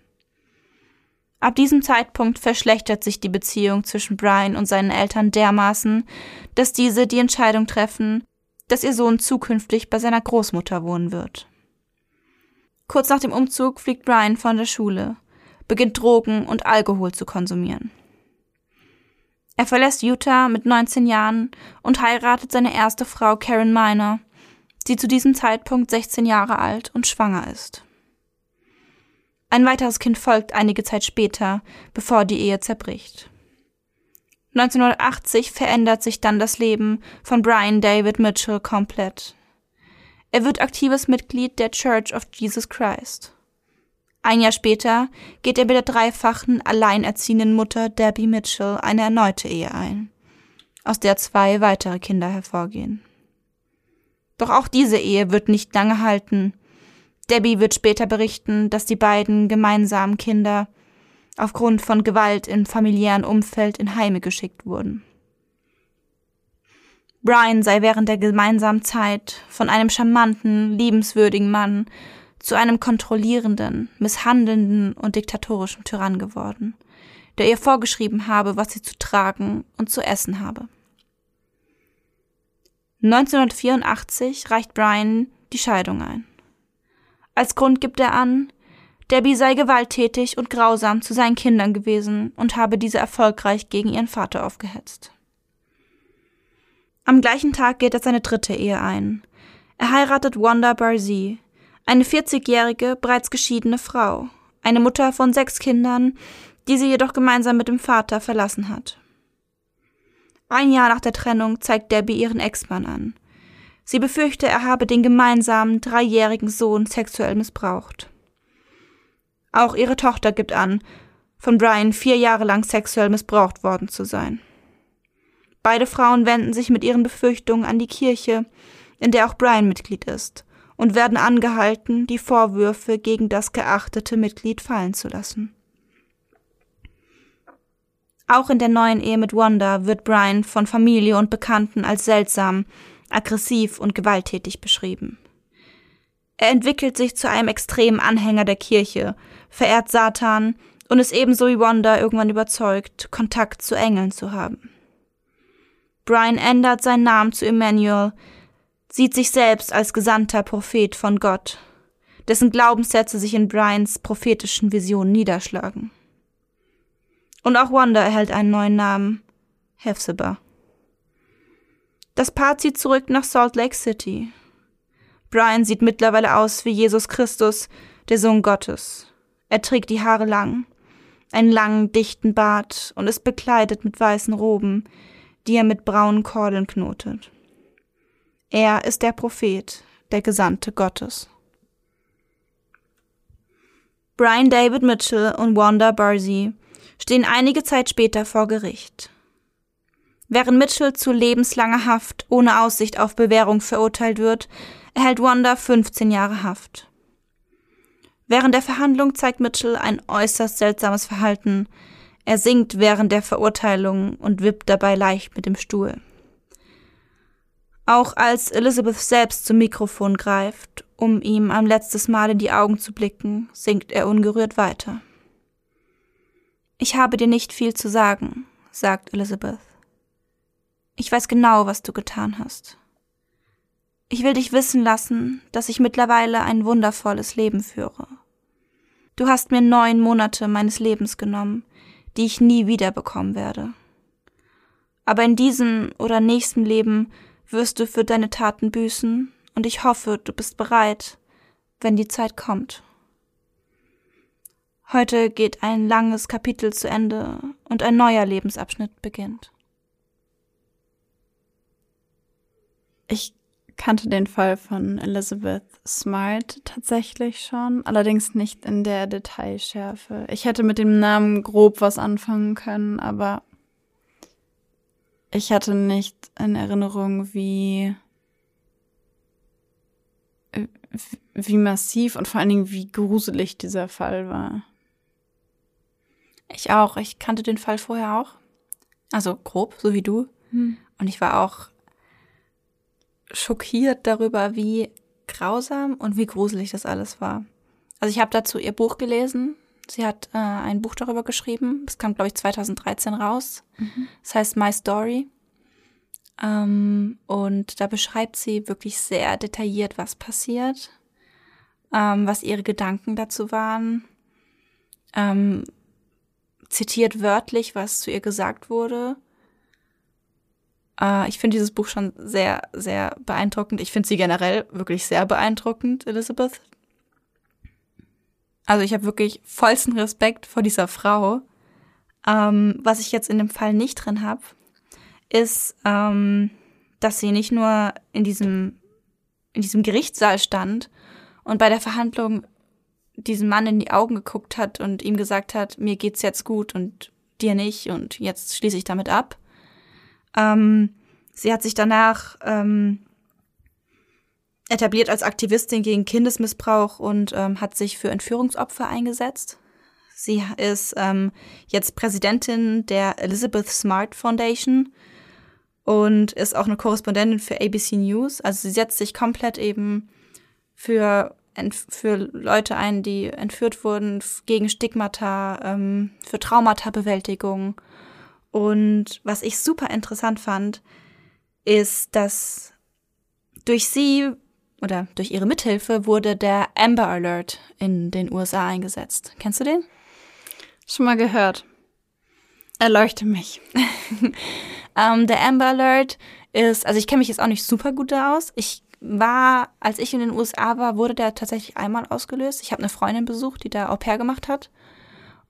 Ab diesem Zeitpunkt verschlechtert sich die Beziehung zwischen Brian und seinen Eltern dermaßen, dass diese die Entscheidung treffen, dass ihr Sohn zukünftig bei seiner Großmutter wohnen wird. Kurz nach dem Umzug fliegt Brian von der Schule, beginnt Drogen und Alkohol zu konsumieren. Er verlässt Utah mit 19 Jahren und heiratet seine erste Frau Karen Miner, die zu diesem Zeitpunkt 16 Jahre alt und schwanger ist. Ein weiteres Kind folgt einige Zeit später, bevor die Ehe zerbricht. 1980 verändert sich dann das Leben von Brian David Mitchell komplett. Er wird aktives Mitglied der Church of Jesus Christ. Ein Jahr später geht er mit der dreifachen alleinerziehenden Mutter Debbie Mitchell eine erneute Ehe ein, aus der zwei weitere Kinder hervorgehen. Doch auch diese Ehe wird nicht lange halten. Debbie wird später berichten, dass die beiden gemeinsamen Kinder aufgrund von Gewalt im familiären Umfeld in Heime geschickt wurden. Brian sei während der gemeinsamen Zeit von einem charmanten, liebenswürdigen Mann zu einem kontrollierenden, misshandelnden und diktatorischen Tyrann geworden, der ihr vorgeschrieben habe, was sie zu tragen und zu essen habe. 1984 reicht Brian die Scheidung ein. Als Grund gibt er an, Debbie sei gewalttätig und grausam zu seinen Kindern gewesen und habe diese erfolgreich gegen ihren Vater aufgehetzt. Am gleichen Tag geht er seine dritte Ehe ein. Er heiratet Wanda Barzee, eine 40-jährige, bereits geschiedene Frau, eine Mutter von sechs Kindern, die sie jedoch gemeinsam mit dem Vater verlassen hat. Ein Jahr nach der Trennung zeigt Debbie ihren Ex-Mann an. Sie befürchte, er habe den gemeinsamen dreijährigen Sohn sexuell missbraucht. Auch ihre Tochter gibt an, von Brian vier Jahre lang sexuell missbraucht worden zu sein. Beide Frauen wenden sich mit ihren Befürchtungen an die Kirche, in der auch Brian Mitglied ist, und werden angehalten, die Vorwürfe gegen das geachtete Mitglied fallen zu lassen. Auch in der neuen Ehe mit Wanda wird Brian von Familie und Bekannten als seltsam, aggressiv und gewalttätig beschrieben. Er entwickelt sich zu einem extremen Anhänger der Kirche, verehrt Satan und ist ebenso wie Wanda irgendwann überzeugt, Kontakt zu Engeln zu haben. Brian ändert seinen Namen zu Emmanuel, sieht sich selbst als gesandter Prophet von Gott, dessen Glaubenssätze sich in Brians prophetischen Visionen niederschlagen. Und auch Wanda erhält einen neuen Namen, Hephzibah. Das Paar zieht zurück nach Salt Lake City. Brian sieht mittlerweile aus wie Jesus Christus, der Sohn Gottes. Er trägt die Haare lang, einen langen, dichten Bart und ist bekleidet mit weißen Roben, die er mit braunen Kordeln knotet. Er ist der Prophet, der Gesandte Gottes. Brian David Mitchell und Wanda Barzee stehen einige Zeit später vor Gericht. Während Mitchell zu lebenslanger Haft ohne Aussicht auf Bewährung verurteilt wird, erhält Wanda 15 Jahre Haft. Während der Verhandlung zeigt Mitchell ein äußerst seltsames Verhalten. Er singt während der Verurteilung und wippt dabei leicht mit dem Stuhl. Auch als Elizabeth selbst zum Mikrofon greift, um ihm ein letztes Mal in die Augen zu blicken, singt er ungerührt weiter. Ich habe dir nicht viel zu sagen, sagt Elizabeth. Ich weiß genau, was du getan hast. Ich will dich wissen lassen, dass ich mittlerweile ein wundervolles Leben führe. Du hast mir neun Monate meines Lebens genommen, die ich nie wiederbekommen werde. Aber in diesem oder nächsten Leben wirst du für deine Taten büßen, und ich hoffe, du bist bereit, wenn die Zeit kommt. Heute geht ein langes Kapitel zu Ende und ein neuer Lebensabschnitt beginnt. Ich kannte den Fall von Elizabeth Smart tatsächlich schon, allerdings nicht in der Detailschärfe. Ich hätte mit dem Namen grob was anfangen können, aber ich hatte nicht in Erinnerung, wie wie massiv und vor allen Dingen wie gruselig dieser Fall war. Ich auch. Ich kannte den Fall vorher auch. Also grob, so wie du. Hm. Und ich war auch schockiert darüber, wie grausam und wie gruselig das alles war. Also ich habe dazu ihr Buch gelesen. Sie hat äh, ein Buch darüber geschrieben. Das kam, glaube ich, 2013 raus. Mhm. Das heißt My Story. Ähm, und da beschreibt sie wirklich sehr detailliert, was passiert, ähm, was ihre Gedanken dazu waren, ähm, zitiert wörtlich, was zu ihr gesagt wurde äh, ich finde dieses Buch schon sehr, sehr beeindruckend. Ich finde sie generell wirklich sehr beeindruckend, Elizabeth. Also ich habe wirklich vollsten Respekt vor dieser Frau. Ähm, was ich jetzt in dem Fall nicht drin habe, ist, ähm, dass sie nicht nur in diesem, in diesem Gerichtssaal stand und bei der Verhandlung diesem Mann in die Augen geguckt hat und ihm gesagt hat, mir geht's jetzt gut und dir nicht und jetzt schließe ich damit ab. Ähm, sie hat sich danach ähm, etabliert als Aktivistin gegen Kindesmissbrauch und ähm, hat sich für Entführungsopfer eingesetzt. Sie ist ähm, jetzt Präsidentin der Elizabeth Smart Foundation und ist auch eine Korrespondentin für ABC News. Also sie setzt sich komplett eben für, für Leute ein, die entführt wurden, gegen Stigmata, ähm, für Traumata-Bewältigung. Und was ich super interessant fand, ist, dass durch sie oder durch ihre Mithilfe wurde der Amber Alert in den USA eingesetzt. Kennst du den? Schon mal gehört. Erleuchte mich. ähm, der Amber Alert ist, also ich kenne mich jetzt auch nicht super gut da aus. Ich war, als ich in den USA war, wurde der tatsächlich einmal ausgelöst. Ich habe eine Freundin besucht, die da Au pair gemacht hat.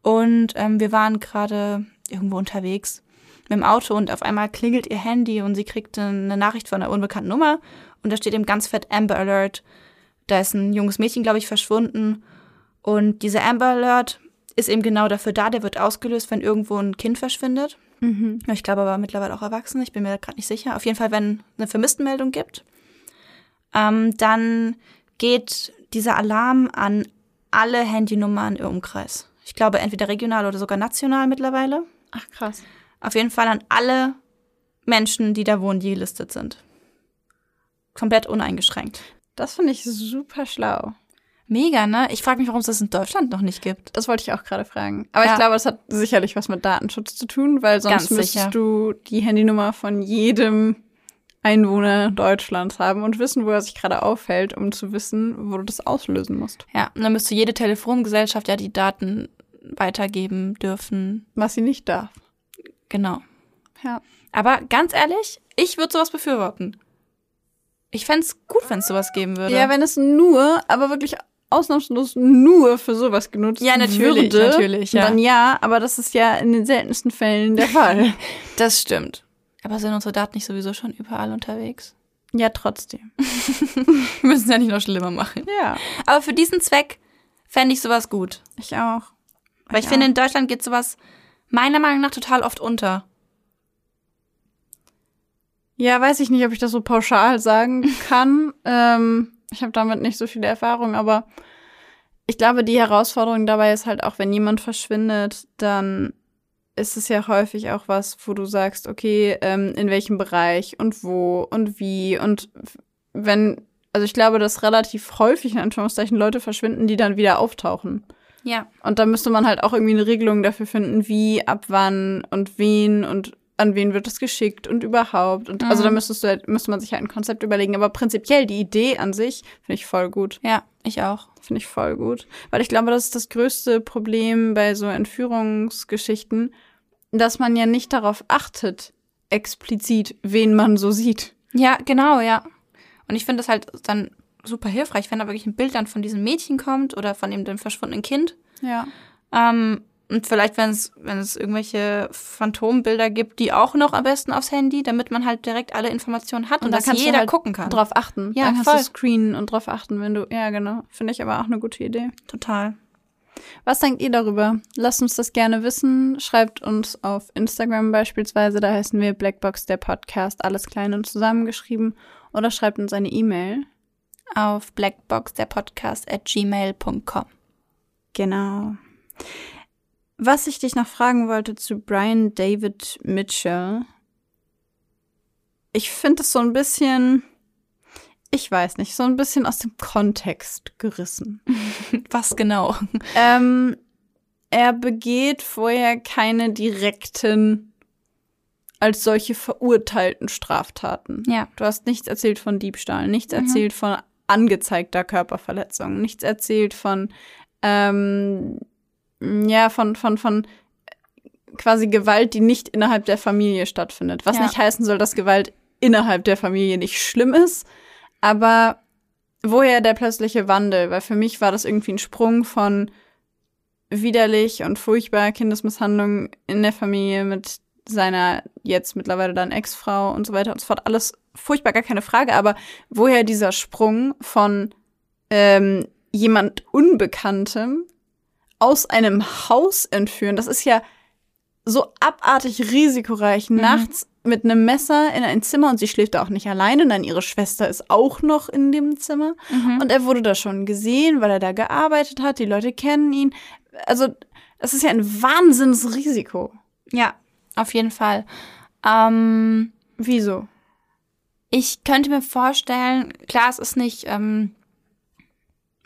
Und ähm, wir waren gerade irgendwo unterwegs mit dem Auto und auf einmal klingelt ihr Handy und sie kriegt eine Nachricht von einer unbekannten Nummer und da steht eben ganz fett Amber Alert. Da ist ein junges Mädchen, glaube ich, verschwunden. Und dieser Amber Alert ist eben genau dafür da, der wird ausgelöst, wenn irgendwo ein Kind verschwindet. Mhm. Ich glaube aber mittlerweile auch Erwachsene, ich bin mir gerade nicht sicher. Auf jeden Fall, wenn eine Vermisstenmeldung gibt, ähm, dann geht dieser Alarm an alle Handynummern im Umkreis. Ich glaube, entweder regional oder sogar national mittlerweile. Ach, krass. Auf jeden Fall an alle Menschen, die da wohnen, die gelistet sind komplett uneingeschränkt. Das finde ich super schlau. Mega, ne? Ich frage mich, warum es das in Deutschland noch nicht gibt. Das wollte ich auch gerade fragen. Aber ja. ich glaube, das hat sicherlich was mit Datenschutz zu tun, weil sonst müsstest du die Handynummer von jedem Einwohner Deutschlands haben und wissen, wo er sich gerade aufhält, um zu wissen, wo du das auslösen musst. Ja, und dann müsste jede Telefongesellschaft ja die Daten weitergeben dürfen. Was sie nicht darf. Genau. Ja. Aber ganz ehrlich, ich würde sowas befürworten. Ich fände es gut, wenn es sowas geben würde. Ja, wenn es nur, aber wirklich ausnahmslos nur für sowas genutzt ja, natürlich, würde, natürlich, ja. dann ja, aber das ist ja in den seltensten Fällen der Fall. das stimmt. Aber sind unsere Daten nicht sowieso schon überall unterwegs? Ja, trotzdem. Wir müssen es ja nicht noch schlimmer machen. Ja. Aber für diesen Zweck fände ich sowas gut. Ich auch. Weil ich, ich finde, in Deutschland geht sowas meiner Meinung nach total oft unter. Ja, weiß ich nicht, ob ich das so pauschal sagen kann. ähm, ich habe damit nicht so viele Erfahrung, aber ich glaube, die Herausforderung dabei ist halt auch, wenn jemand verschwindet, dann ist es ja häufig auch was, wo du sagst, okay, ähm, in welchem Bereich und wo und wie und wenn, also ich glaube, dass relativ häufig in Anführungszeichen Leute verschwinden, die dann wieder auftauchen. Ja. Und da müsste man halt auch irgendwie eine Regelung dafür finden, wie, ab wann und wen und an wen wird es geschickt und überhaupt. Und mhm. also da mhm. müsstest du halt, müsste man sich halt ein Konzept überlegen. Aber prinzipiell die Idee an sich finde ich voll gut. Ja, ich auch. Finde ich voll gut. Weil ich glaube, das ist das größte Problem bei so Entführungsgeschichten, dass man ja nicht darauf achtet, explizit, wen man so sieht. Ja, genau, ja. Und ich finde das halt dann super hilfreich, wenn da wirklich ein Bild dann von diesem Mädchen kommt oder von dem, dem verschwundenen Kind. Ja. Ähm, und vielleicht, wenn es, wenn es irgendwelche Phantombilder gibt, die auch noch am besten aufs Handy, damit man halt direkt alle Informationen hat und, und dass jeder halt gucken kann. Drauf achten. Ja, dann kannst voll. du screenen und drauf achten, wenn du. Ja, genau. Finde ich aber auch eine gute Idee. Total. Was denkt ihr darüber? Lasst uns das gerne wissen. Schreibt uns auf Instagram beispielsweise, da heißen wir Blackbox der Podcast, alles klein und zusammengeschrieben. Oder schreibt uns eine E-Mail auf blackbox der Podcast at gmail.com. Genau. Was ich dich noch fragen wollte zu Brian David Mitchell. Ich finde es so ein bisschen, ich weiß nicht, so ein bisschen aus dem Kontext gerissen. Was genau? Ähm, er begeht vorher keine direkten als solche verurteilten Straftaten. Ja. Du hast nichts erzählt von Diebstahl, nichts mhm. erzählt von angezeigter Körperverletzung, nichts erzählt von ähm, ja, von, von, von quasi Gewalt, die nicht innerhalb der Familie stattfindet. Was ja. nicht heißen soll, dass Gewalt innerhalb der Familie nicht schlimm ist, aber woher der plötzliche Wandel? Weil für mich war das irgendwie ein Sprung von widerlich und furchtbar Kindesmisshandlung in der Familie mit seiner jetzt mittlerweile dann Ex-Frau und so weiter und so fort. Alles furchtbar, gar keine Frage. Aber woher dieser Sprung von ähm, jemand Unbekanntem aus einem Haus entführen, das ist ja so abartig risikoreich. Mhm. Nachts mit einem Messer in ein Zimmer und sie schläft da auch nicht alleine, nein, ihre Schwester ist auch noch in dem Zimmer. Mhm. Und er wurde da schon gesehen, weil er da gearbeitet hat, die Leute kennen ihn. Also, es ist ja ein Wahnsinnsrisiko. Ja, auf jeden Fall. Ähm, Wieso? Ich könnte mir vorstellen, klar, es ist nicht ähm,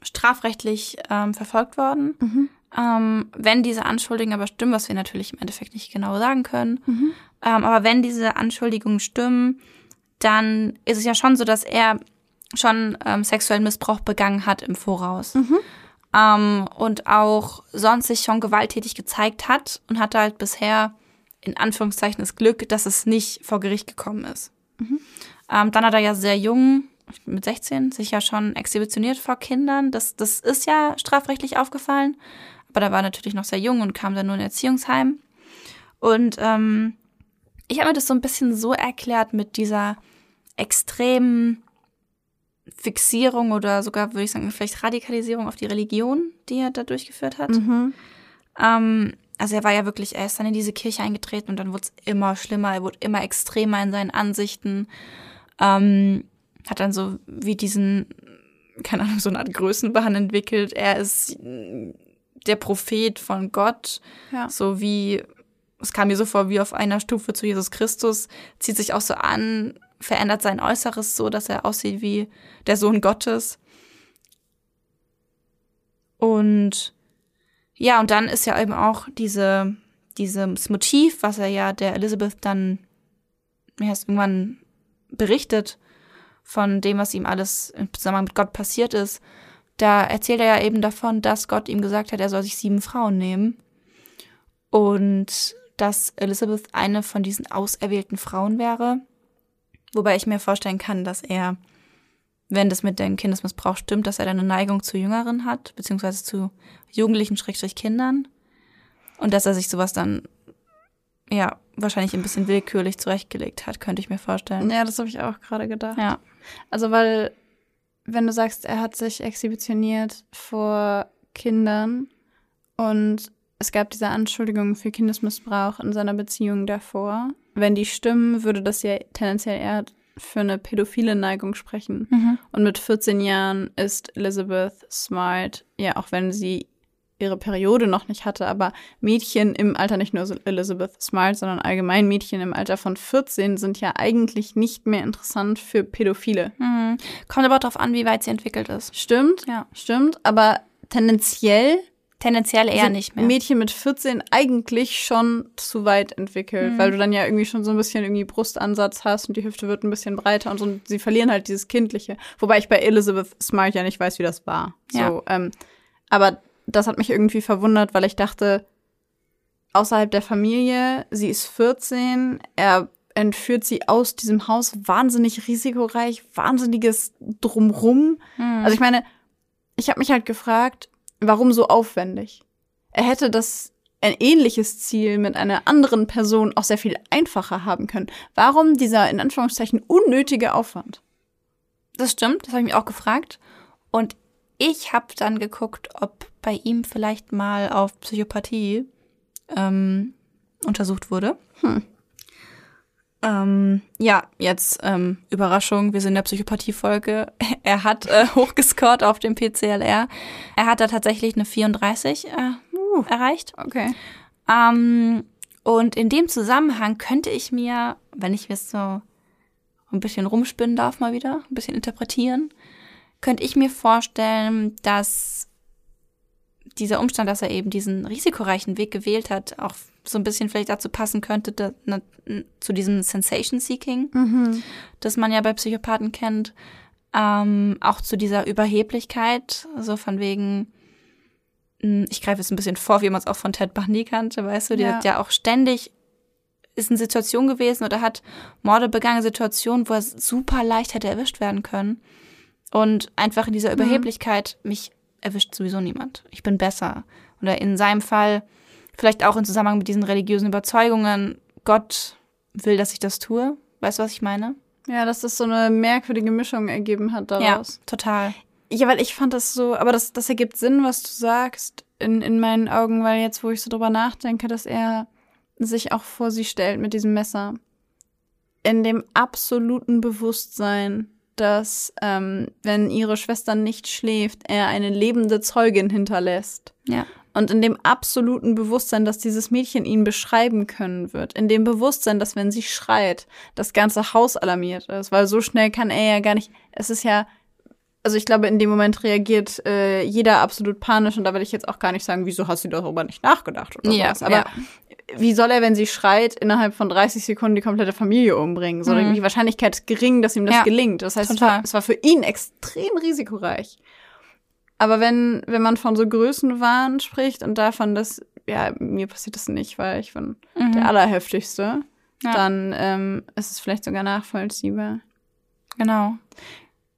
strafrechtlich ähm, verfolgt worden. Mhm. Ähm, wenn diese Anschuldigungen aber stimmen, was wir natürlich im Endeffekt nicht genau sagen können, mhm. ähm, aber wenn diese Anschuldigungen stimmen, dann ist es ja schon so, dass er schon ähm, sexuellen Missbrauch begangen hat im Voraus. Mhm. Ähm, und auch sonst sich schon gewalttätig gezeigt hat und hatte halt bisher in Anführungszeichen das Glück, dass es nicht vor Gericht gekommen ist. Mhm. Ähm, dann hat er ja sehr jung mit 16 sich ja schon exhibitioniert vor Kindern. Das, das ist ja strafrechtlich aufgefallen. Aber da war natürlich noch sehr jung und kam dann nur in Erziehungsheim. Und ähm, ich habe mir das so ein bisschen so erklärt mit dieser extremen Fixierung oder sogar, würde ich sagen, vielleicht Radikalisierung auf die Religion, die er da durchgeführt hat. Mhm. Ähm, also er war ja wirklich, er ist dann in diese Kirche eingetreten und dann wurde es immer schlimmer, er wurde immer extremer in seinen Ansichten. Ähm, hat dann so wie diesen, keine Ahnung, so eine Art Größenwahn entwickelt. Er ist der Prophet von Gott, ja. so wie, es kam mir so vor, wie auf einer Stufe zu Jesus Christus, zieht sich auch so an, verändert sein Äußeres so, dass er aussieht wie der Sohn Gottes. Und ja, und dann ist ja eben auch diese, dieses Motiv, was er ja der Elizabeth dann erst irgendwann berichtet, von dem, was ihm alles im Zusammenhang mit Gott passiert ist, da erzählt er ja eben davon, dass Gott ihm gesagt hat, er soll sich sieben Frauen nehmen. Und dass Elizabeth eine von diesen auserwählten Frauen wäre. Wobei ich mir vorstellen kann, dass er, wenn das mit dem Kindesmissbrauch stimmt, dass er dann eine Neigung zu Jüngeren hat, beziehungsweise zu Jugendlichen, Schrägstrich Kindern. Und dass er sich sowas dann, ja, wahrscheinlich ein bisschen willkürlich zurechtgelegt hat, könnte ich mir vorstellen. Ja, das habe ich auch gerade gedacht. Ja. Also, weil, wenn du sagst, er hat sich exhibitioniert vor Kindern und es gab diese Anschuldigungen für Kindesmissbrauch in seiner Beziehung davor. Wenn die stimmen, würde das ja tendenziell eher für eine pädophile Neigung sprechen. Mhm. Und mit 14 Jahren ist Elizabeth Smart, ja, auch wenn sie ihre Periode noch nicht hatte, aber Mädchen im Alter, nicht nur Elizabeth Smart, sondern allgemein Mädchen im Alter von 14 sind ja eigentlich nicht mehr interessant für Pädophile. Mhm. Kommt aber darauf an, wie weit sie entwickelt ist. Stimmt, ja, stimmt, aber tendenziell Tendenziell eher nicht mehr. Mädchen mit 14 eigentlich schon zu weit entwickelt, mhm. weil du dann ja irgendwie schon so ein bisschen irgendwie Brustansatz hast und die Hüfte wird ein bisschen breiter und so. Und sie verlieren halt dieses Kindliche. Wobei ich bei Elizabeth Smart ja nicht weiß, wie das war. Ja. So, ähm, aber das hat mich irgendwie verwundert, weil ich dachte, außerhalb der Familie, sie ist 14, er entführt sie aus diesem Haus, wahnsinnig risikoreich, wahnsinniges Drumrum. Mhm. Also ich meine, ich habe mich halt gefragt, warum so aufwendig? Er hätte das ein ähnliches Ziel mit einer anderen Person auch sehr viel einfacher haben können. Warum dieser in Anführungszeichen unnötige Aufwand? Das stimmt, das habe ich mich auch gefragt. Und ich habe dann geguckt, ob bei ihm vielleicht mal auf Psychopathie ähm, untersucht wurde. Hm. Ähm, ja, jetzt ähm, Überraschung, wir sind in der Psychopathie-Folge. Er hat äh, hochgescored auf dem PCLR. Er hat da tatsächlich eine 34 äh, uh, erreicht. Okay. Ähm, und in dem Zusammenhang könnte ich mir, wenn ich jetzt so ein bisschen rumspinnen darf mal wieder, ein bisschen interpretieren, könnte ich mir vorstellen, dass dieser Umstand, dass er eben diesen risikoreichen Weg gewählt hat, auch so ein bisschen vielleicht dazu passen könnte, da, na, zu diesem Sensation Seeking, mhm. das man ja bei Psychopathen kennt, ähm, auch zu dieser Überheblichkeit, so von wegen, hm, ich greife jetzt ein bisschen vor, wie man es auch von Ted Bundy kannte, weißt du, die ja. hat ja auch ständig ist in Situation gewesen oder hat Morde begangen, Situationen, wo er super leicht hätte erwischt werden können. Und einfach in dieser mhm. Überheblichkeit, mich erwischt sowieso niemand. Ich bin besser. Oder in seinem Fall vielleicht auch in Zusammenhang mit diesen religiösen Überzeugungen, Gott will, dass ich das tue. Weißt du, was ich meine? Ja, dass das so eine merkwürdige Mischung ergeben hat daraus. Ja, total. Ja, weil ich fand das so, aber das, das ergibt Sinn, was du sagst, in, in meinen Augen, weil jetzt, wo ich so drüber nachdenke, dass er sich auch vor sie stellt mit diesem Messer. In dem absoluten Bewusstsein, dass, ähm, wenn ihre Schwester nicht schläft, er eine lebende Zeugin hinterlässt. Ja. Und in dem absoluten Bewusstsein, dass dieses Mädchen ihn beschreiben können wird. In dem Bewusstsein, dass wenn sie schreit, das ganze Haus alarmiert ist. Weil so schnell kann er ja gar nicht. Es ist ja. Also ich glaube, in dem Moment reagiert äh, jeder absolut panisch. Und da will ich jetzt auch gar nicht sagen, wieso hast du darüber nicht nachgedacht oder Ja, was. Aber ja. Wie soll er, wenn sie schreit, innerhalb von 30 Sekunden die komplette Familie umbringen? So, Mhm. Die Wahrscheinlichkeit ist gering, dass ihm das Ja, gelingt. Das heißt, es war, es war für ihn extrem risikoreich. Aber wenn, wenn man von so Größenwahn spricht und davon, dass, ja, mir passiert das nicht, weil ich bin Mhm. der Allerheftigste, Ja. dann ähm, ist es vielleicht sogar nachvollziehbar. Genau.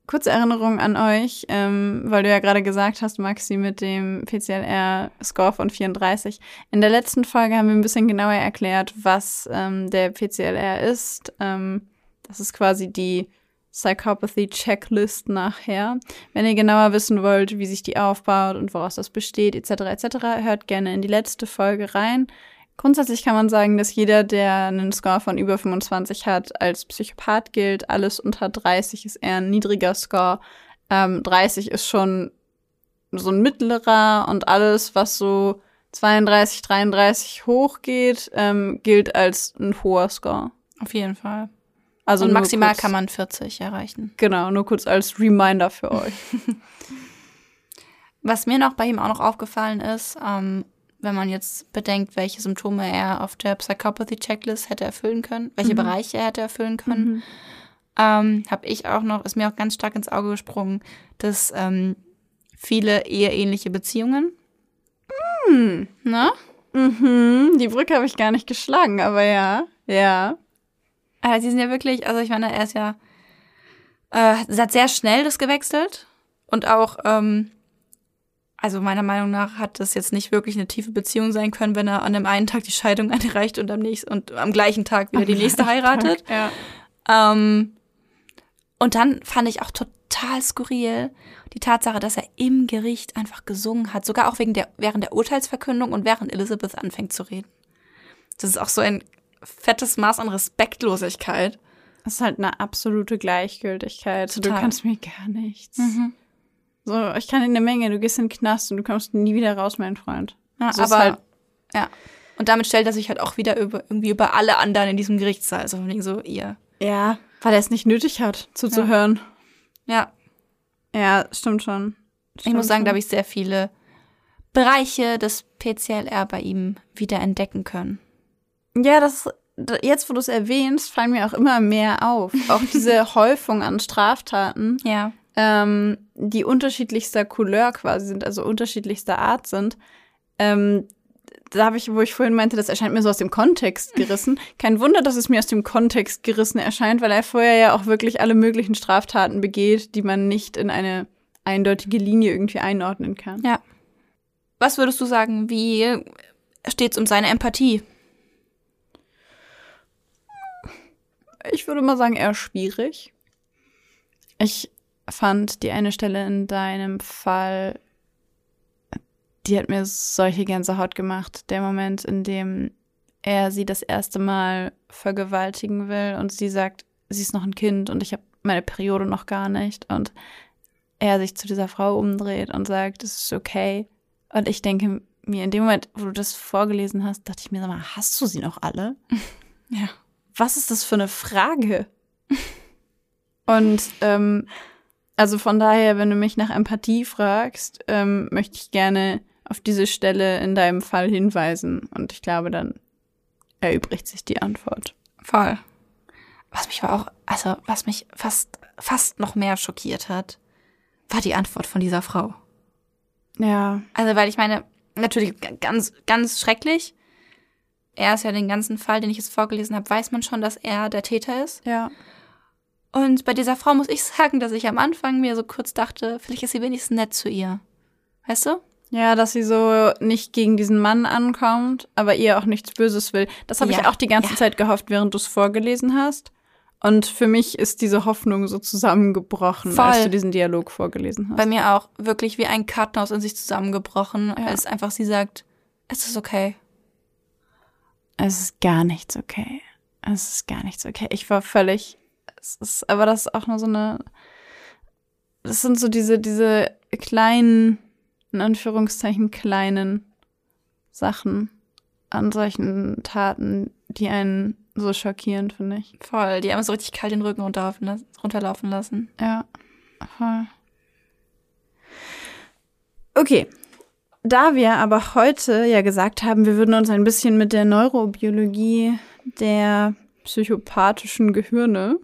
Kurze Erinnerung an euch, ähm, weil du ja gerade gesagt hast, Maxi, mit dem PCLR-Score von 34. In der letzten Folge haben wir ein bisschen genauer erklärt, was ähm, der PCLR ist. Ähm, das ist quasi die Psychopathy Checklist nachher. Wenn ihr genauer wissen wollt, wie sich die aufbaut und woraus das besteht, etc., etc., hört gerne in die letzte Folge rein. Grundsätzlich kann man sagen, dass jeder, der einen Score von über 25 hat, als Psychopath gilt. Alles unter 30 ist eher ein niedriger Score. Ähm, 30 ist schon so ein mittlerer und alles, was so 32, 33 hochgeht, ähm, gilt als ein hoher Score. Auf jeden Fall. Also und maximal kurz, kann man 40 erreichen. Genau, nur kurz als Reminder für euch. Was mir noch bei ihm auch noch aufgefallen ist, ähm, wenn man jetzt bedenkt, welche Symptome er auf der Psychopathy-Checklist hätte erfüllen können, welche Mhm. Bereiche er hätte erfüllen können, ähm, habe ich auch noch, ist mir auch ganz stark ins Auge gesprungen, dass ähm, viele eheähnliche Beziehungen. Hm. Ne? Mhm, die Brücke habe ich gar nicht geschlagen, aber ja, ja. Also die sind ja wirklich, also ich meine, er ist ja, äh, hat sehr schnell das gewechselt und auch, ähm, also meiner Meinung nach hat das jetzt nicht wirklich eine tiefe Beziehung sein können, wenn er an dem einen Tag die Scheidung einreicht und am nächsten und am gleichen Tag wieder die nächste heiratet. Ja. Ähm, und dann fand ich auch total skurril die Tatsache, dass er im Gericht einfach gesungen hat, sogar auch wegen der, während der Urteilsverkündung und während Elizabeth anfängt zu reden. Das ist auch so ein fettes Maß an Respektlosigkeit. Das ist halt eine absolute Gleichgültigkeit. Du Total. kannst mir gar nichts. Mhm. So, ich kann in eine Menge, du gehst in den Knast und du kommst nie wieder raus, mein Freund. Ja, So aber halt- ja. Und damit stellt er sich halt auch wieder über, irgendwie über alle anderen in diesem Gerichtssaal. Also von wegen so, ihr. Ja, weil er es nicht nötig hat, zuzuhören. Ja, Ja, stimmt schon. ich muss sagen, da habe ich sehr viele Bereiche des PCLR bei ihm wieder entdecken können. Ja, das jetzt, wo du es erwähnst, fallen mir auch immer mehr auf. Auch diese Häufung an Straftaten, Ja. Ähm, die unterschiedlichster Couleur quasi sind, also unterschiedlichster Art sind. Ähm, da habe ich, wo ich vorhin meinte, das erscheint mir so aus dem Kontext gerissen. Kein Wunder, dass es mir aus dem Kontext gerissen erscheint, weil er vorher ja auch wirklich alle möglichen Straftaten begeht, die man nicht in eine eindeutige Linie irgendwie einordnen kann. Ja. Was würdest du sagen, wie steht's um seine Empathie? Ich würde mal sagen, eher schwierig. Ich fand die eine Stelle in deinem Fall, die hat mir solche Gänsehaut gemacht. Der Moment, in dem er sie das erste Mal vergewaltigen will und sie sagt, sie ist noch ein Kind und ich habe meine Periode noch gar nicht. Und er sich zu dieser Frau umdreht und sagt, es ist okay. Und ich denke mir, in dem Moment, wo du das vorgelesen hast, dachte ich mir, sag mal, hast du sie noch alle? Ja. was ist das für eine Frage? Und ähm, also von daher, wenn du mich nach Empathie fragst, ähm, möchte ich gerne auf diese Stelle in deinem Fall hinweisen. Und ich glaube, dann erübrigt sich die Antwort. Voll. Was mich aber auch, also was mich fast, fast noch mehr schockiert hat, war die Antwort von dieser Frau. Ja. Also, weil ich meine, natürlich ganz, ganz schrecklich. Er ist ja den ganzen Fall, den ich jetzt vorgelesen habe, weiß man schon, dass er der Täter ist. Ja. Und bei dieser Frau muss ich sagen, dass ich am Anfang mir so kurz dachte, vielleicht ist sie wenigstens nett zu ihr. Weißt du? Ja, dass sie so nicht gegen diesen Mann ankommt, aber ihr auch nichts Böses will. Das habe Ja, ich auch die ganze ja. Zeit gehofft, während du es vorgelesen hast. Und für mich ist diese Hoffnung so zusammengebrochen, Voll. als du diesen Dialog vorgelesen hast. Bei mir auch wirklich wie ein Kartenhaus in sich zusammengebrochen, Ja. als einfach sie sagt, es ist okay. Es ist gar nichts okay. Es ist gar nichts okay. Ich war völlig. Es ist, aber das ist auch nur so eine. Das sind so diese, diese kleinen, in Anführungszeichen kleinen Sachen an solchen Taten, die einen so schockieren, finde ich. Voll, die haben so richtig kalt den Rücken runterlaufen, las- runterlaufen lassen. Ja, voll. Okay. Da wir aber heute ja gesagt haben, wir würden uns ein bisschen mit der Neurobiologie der psychopathischen Gehirne,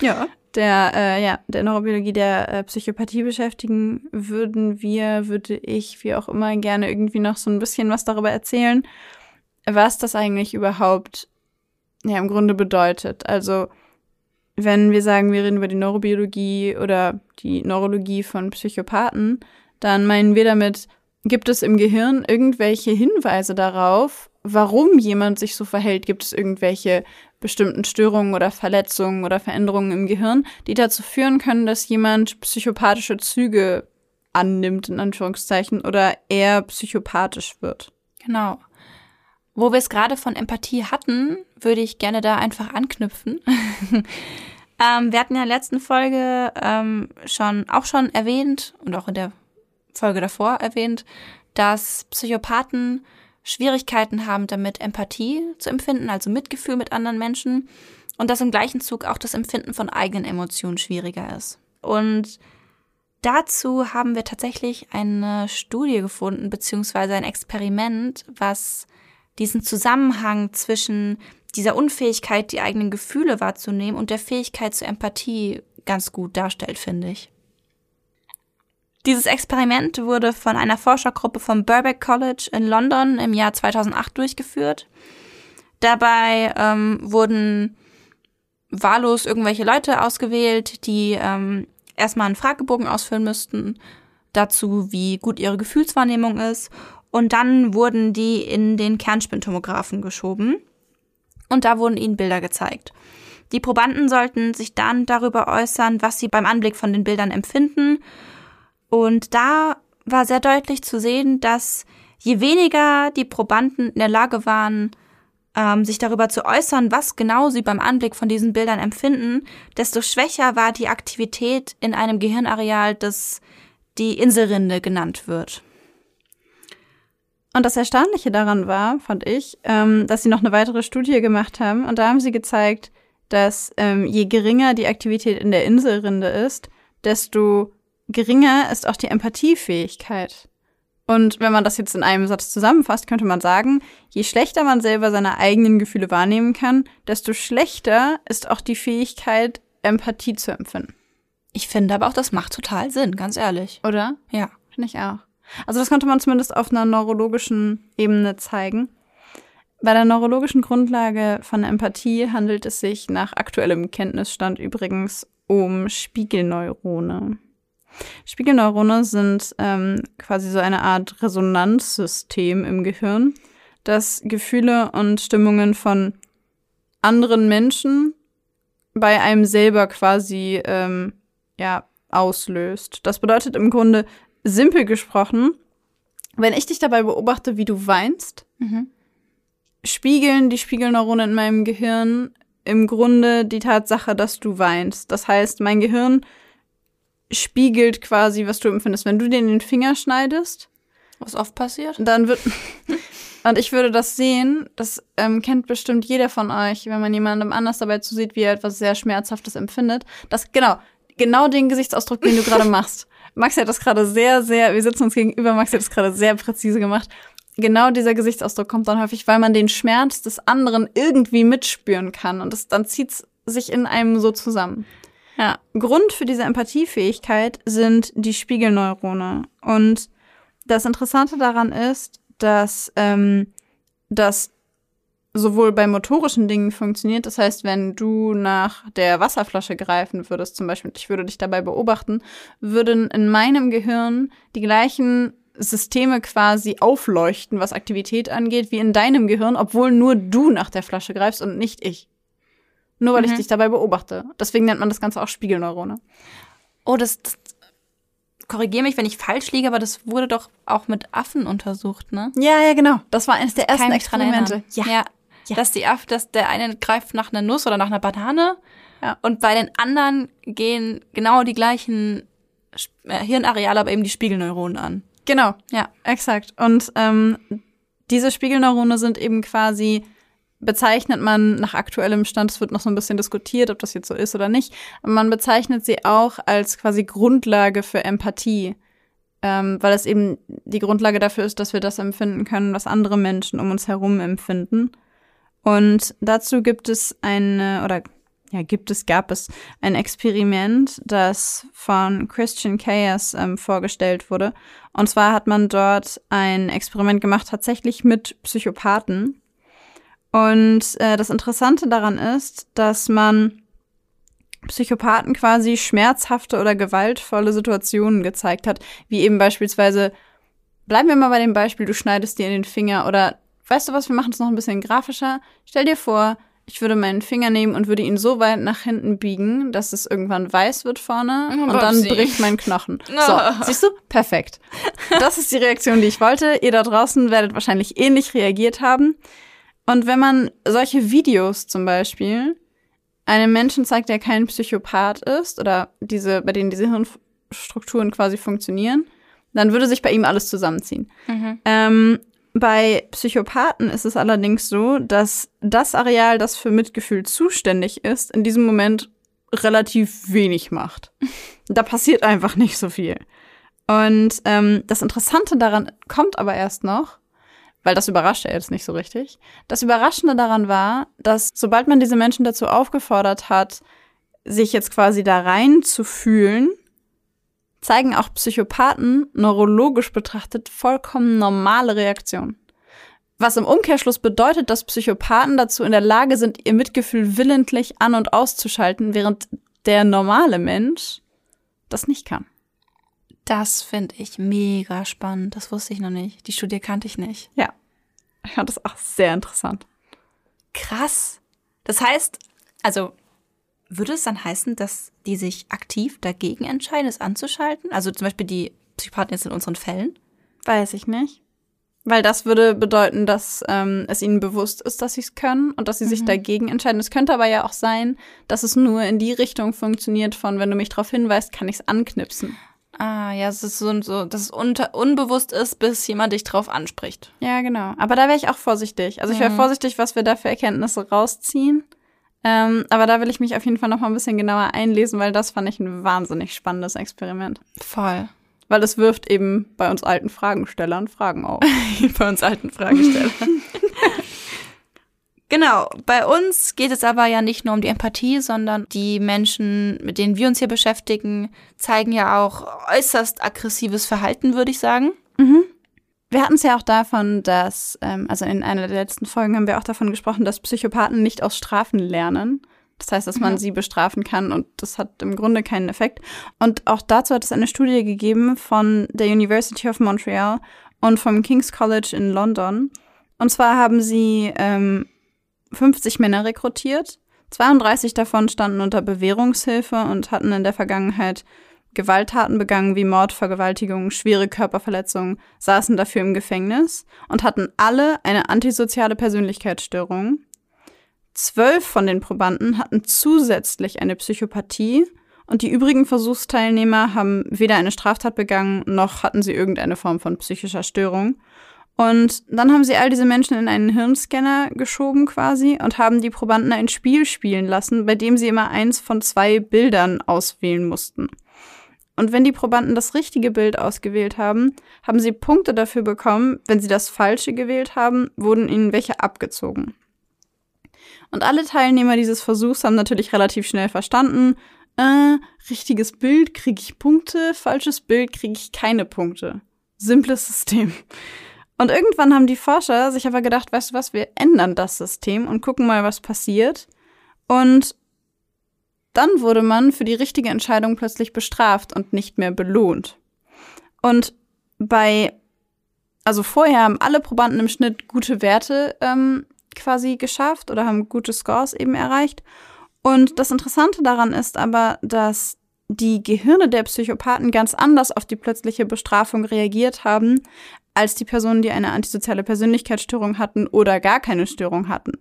Ja. der, äh, ja, der Neurobiologie der äh, Psychopathie beschäftigen, würden wir, würde ich, wie auch immer, gerne irgendwie noch so ein bisschen was darüber erzählen, was das eigentlich überhaupt ja im Grunde bedeutet. Also wenn wir sagen, wir reden über die Neurobiologie oder die Neurologie von Psychopathen, dann meinen wir damit, gibt es im Gehirn irgendwelche Hinweise darauf, warum jemand sich so verhält? Gibt es irgendwelche bestimmten Störungen oder Verletzungen oder Veränderungen im Gehirn, die dazu führen können, dass jemand psychopathische Züge annimmt, in Anführungszeichen, oder eher psychopathisch wird? Genau. Wo wir es gerade von Empathie hatten, würde ich gerne da einfach anknüpfen. ähm, wir hatten ja in der letzten Folge ähm, schon auch schon erwähnt und auch in der Folge davor erwähnt, dass Psychopathen Schwierigkeiten haben, damit Empathie zu empfinden, also Mitgefühl mit anderen Menschen und dass im gleichen Zug auch das Empfinden von eigenen Emotionen schwieriger ist. Und dazu haben wir tatsächlich eine Studie gefunden, beziehungsweise ein Experiment, was diesen Zusammenhang zwischen dieser Unfähigkeit, die eigenen Gefühle wahrzunehmen und der Fähigkeit zur Empathie ganz gut darstellt, finde ich. Dieses Experiment wurde von einer Forschergruppe vom Birkbeck College in London im Jahr 2008 durchgeführt. Dabei ähm, wurden wahllos irgendwelche Leute ausgewählt, die ähm, erstmal einen Fragebogen ausfüllen müssten, dazu, wie gut ihre Gefühlswahrnehmung ist. Und dann wurden die in den Kernspintomographen geschoben. Und da wurden ihnen Bilder gezeigt. Die Probanden sollten sich dann darüber äußern, was sie beim Anblick von den Bildern empfinden. Und da war sehr deutlich zu sehen, dass je weniger die Probanden in der Lage waren, ähm, sich darüber zu äußern, was genau sie beim Anblick von diesen Bildern empfinden, desto schwächer war die Aktivität in einem Gehirnareal, das die Inselrinde genannt wird. Und das Erstaunliche daran war, fand ich, ähm, dass sie noch eine weitere Studie gemacht haben. Und da haben sie gezeigt, dass ähm, je geringer die Aktivität in der Inselrinde ist, desto geringer ist auch die Empathiefähigkeit. Und wenn man das jetzt in einem Satz zusammenfasst, könnte man sagen, je schlechter man selber seine eigenen Gefühle wahrnehmen kann, desto schlechter ist auch die Fähigkeit, Empathie zu empfinden. Ich finde aber auch, das macht total Sinn, ganz ehrlich. Oder? Ja. Finde ich auch. Also das konnte man zumindest auf einer neurologischen Ebene zeigen. Bei der neurologischen Grundlage von Empathie handelt es sich nach aktuellem Kenntnisstand übrigens um Spiegelneurone. Spiegelneurone sind ähm, quasi so eine Art Resonanzsystem im Gehirn, das Gefühle und Stimmungen von anderen Menschen bei einem selber quasi ähm, ja auslöst. Das bedeutet im Grunde simpel gesprochen, wenn ich dich dabei beobachte, wie du weinst, Mhm. spiegeln die Spiegelneuronen in meinem Gehirn im Grunde die Tatsache, dass du weinst. Das heißt, mein Gehirn spiegelt quasi, was du empfindest. Wenn du dir in den Finger schneidest, Was oft passiert? dann wird. Und ich würde das sehen, das ähm, kennt bestimmt jeder von euch, wenn man jemandem anders dabei zusieht, wie er etwas sehr Schmerzhaftes empfindet. Das, genau, genau den Gesichtsausdruck, den du gerade machst. Max hat das gerade sehr, sehr, wir sitzen uns gegenüber, Max hat das gerade sehr präzise gemacht. Genau dieser Gesichtsausdruck kommt dann häufig, weil man den Schmerz des anderen irgendwie mitspüren kann. Und das, dann zieht's sich in einem so zusammen. Ja. Grund für diese Empathiefähigkeit sind die Spiegelneurone. Und das Interessante daran ist, dass ähm, das sowohl bei motorischen Dingen funktioniert, das heißt, wenn du nach der Wasserflasche greifen würdest, zum Beispiel, ich würde dich dabei beobachten, würden in meinem Gehirn die gleichen Systeme quasi aufleuchten, was Aktivität angeht, wie in deinem Gehirn, obwohl nur du nach der Flasche greifst und nicht ich. Nur weil mhm. ich dich dabei beobachte. Deswegen nennt man das Ganze auch Spiegelneurone. Oh, das, das korrigiere mich, wenn ich falsch liege, aber das wurde doch auch mit Affen untersucht, ne? Ja, ja, genau. Das war eines der ersten Experimente. Ja. ja. ja. Dass die Aff, dass der eine greift nach einer Nuss oder nach einer Banane ja. und bei den anderen gehen genau die gleichen äh, Hirnareale, aber eben die Spiegelneuronen an. Genau, ja, exakt. Und ähm, diese Spiegelneurone sind eben quasi bezeichnet man nach aktuellem Stand, es wird noch so ein bisschen diskutiert, ob das jetzt so ist oder nicht, man bezeichnet sie auch als quasi Grundlage für Empathie, ähm, weil es eben die Grundlage dafür ist, dass wir das empfinden können, was andere Menschen um uns herum empfinden. Und dazu gibt es eine, oder ja, gibt es, gab es ein Experiment, das von Christian Chaos ähm, vorgestellt wurde. Und zwar hat man dort ein Experiment gemacht, tatsächlich mit Psychopathen. Und äh, das Interessante daran ist, dass man Psychopathen quasi schmerzhafte oder gewaltvolle Situationen gezeigt hat, wie eben beispielsweise, bleiben wir mal bei dem Beispiel, du schneidest dir in den Finger oder weißt du was, wir machen es noch ein bisschen grafischer. Stell dir vor, ich würde meinen Finger nehmen und würde ihn so weit nach hinten biegen, dass es irgendwann weiß wird vorne oh, und dann bricht mein Knochen. So, siehst du? Perfekt. Das ist die Reaktion, die ich wollte. Ihr da draußen werdet wahrscheinlich ähnlich reagiert haben. Und wenn man solche Videos zum Beispiel einem Menschen zeigt, der kein Psychopath ist oder diese, bei denen diese Hirnstrukturen quasi funktionieren, dann würde sich bei ihm alles zusammenziehen. Mhm. Ähm, bei Psychopathen ist es allerdings so, dass das Areal, das für Mitgefühl zuständig ist, in diesem Moment relativ wenig macht. Da passiert einfach nicht so viel. Und ähm, das Interessante daran kommt aber erst noch, weil das überrascht er jetzt nicht so richtig. Das Überraschende daran war, dass sobald man diese Menschen dazu aufgefordert hat, sich jetzt quasi da rein zu fühlen, zeigen auch Psychopathen neurologisch betrachtet vollkommen normale Reaktionen. Was im Umkehrschluss bedeutet, dass Psychopathen dazu in der Lage sind, ihr Mitgefühl willentlich an- und auszuschalten, während der normale Mensch das nicht kann. Das finde ich mega spannend. Das wusste ich noch nicht. Die Studie kannte ich nicht. Ja. Ich fand das auch sehr interessant. Krass. Das heißt, also würde es dann heißen, dass die sich aktiv dagegen entscheiden, es anzuschalten? Also zum Beispiel die Psychopathen jetzt in unseren Fällen? Weiß ich nicht. Weil das würde bedeuten, dass ähm, es ihnen bewusst ist, dass sie es können und dass sie mhm. sich dagegen entscheiden. Es könnte aber ja auch sein, dass es nur in die Richtung funktioniert von, wenn du mich darauf hinweist, kann ich es anknipsen. Ah, ja, es ist so, so dass es unter, unbewusst ist, bis jemand dich drauf anspricht. Ja, genau. Aber da wäre ich auch vorsichtig. Also ich wäre mhm. vorsichtig, was wir da für Erkenntnisse rausziehen. Ähm, aber da will ich mich auf jeden Fall noch mal ein bisschen genauer einlesen, weil das fand ich ein wahnsinnig spannendes Experiment. Voll. Weil es wirft eben bei uns alten Fragenstellern Fragen auf. bei uns alten Fragestellern. Genau, bei uns geht es aber ja nicht nur um die Empathie, sondern die Menschen, mit denen wir uns hier beschäftigen, zeigen ja auch äußerst aggressives Verhalten, würde ich sagen. Mhm. Wir hatten es ja auch davon, dass, ähm, also in einer der letzten Folgen haben wir auch davon gesprochen, dass Psychopathen nicht aus Strafen lernen. Das heißt, dass man mhm. sie bestrafen kann und das hat im Grunde keinen Effekt. Und auch dazu hat es eine Studie gegeben von der University of Montreal und vom King's College in London. Und zwar haben sie ähm, 50 Männer rekrutiert. 32 davon standen unter Bewährungshilfe und hatten in der Vergangenheit Gewalttaten begangen wie Mord, Vergewaltigung, schwere Körperverletzungen, saßen dafür im Gefängnis und hatten alle eine antisoziale Persönlichkeitsstörung. Zwölf von den Probanden hatten zusätzlich eine Psychopathie und die übrigen Versuchsteilnehmer haben weder eine Straftat begangen, noch hatten sie irgendeine Form von psychischer Störung. Und dann haben sie all diese Menschen in einen Hirnscanner geschoben quasi und haben die Probanden ein Spiel spielen lassen, bei dem sie immer eins von zwei Bildern auswählen mussten. Und wenn die Probanden das richtige Bild ausgewählt haben, haben sie Punkte dafür bekommen. Wenn sie das falsche gewählt haben, wurden ihnen welche abgezogen. Und alle Teilnehmer dieses Versuchs haben natürlich relativ schnell verstanden, äh, richtiges Bild kriege ich Punkte, falsches Bild kriege ich keine Punkte. Simples System. Und irgendwann haben die Forscher sich aber gedacht, weißt du was, wir ändern das System und gucken mal, was passiert. Und dann wurde man für die richtige Entscheidung plötzlich bestraft und nicht mehr belohnt. Und bei Also vorher haben alle Probanden im Schnitt gute Werte ähm, quasi geschafft oder haben gute Scores eben erreicht. Und das Interessante daran ist aber, dass die Gehirne der Psychopathen ganz anders auf die plötzliche Bestrafung reagiert haben, als die Personen, die eine antisoziale Persönlichkeitsstörung hatten oder gar keine Störung hatten.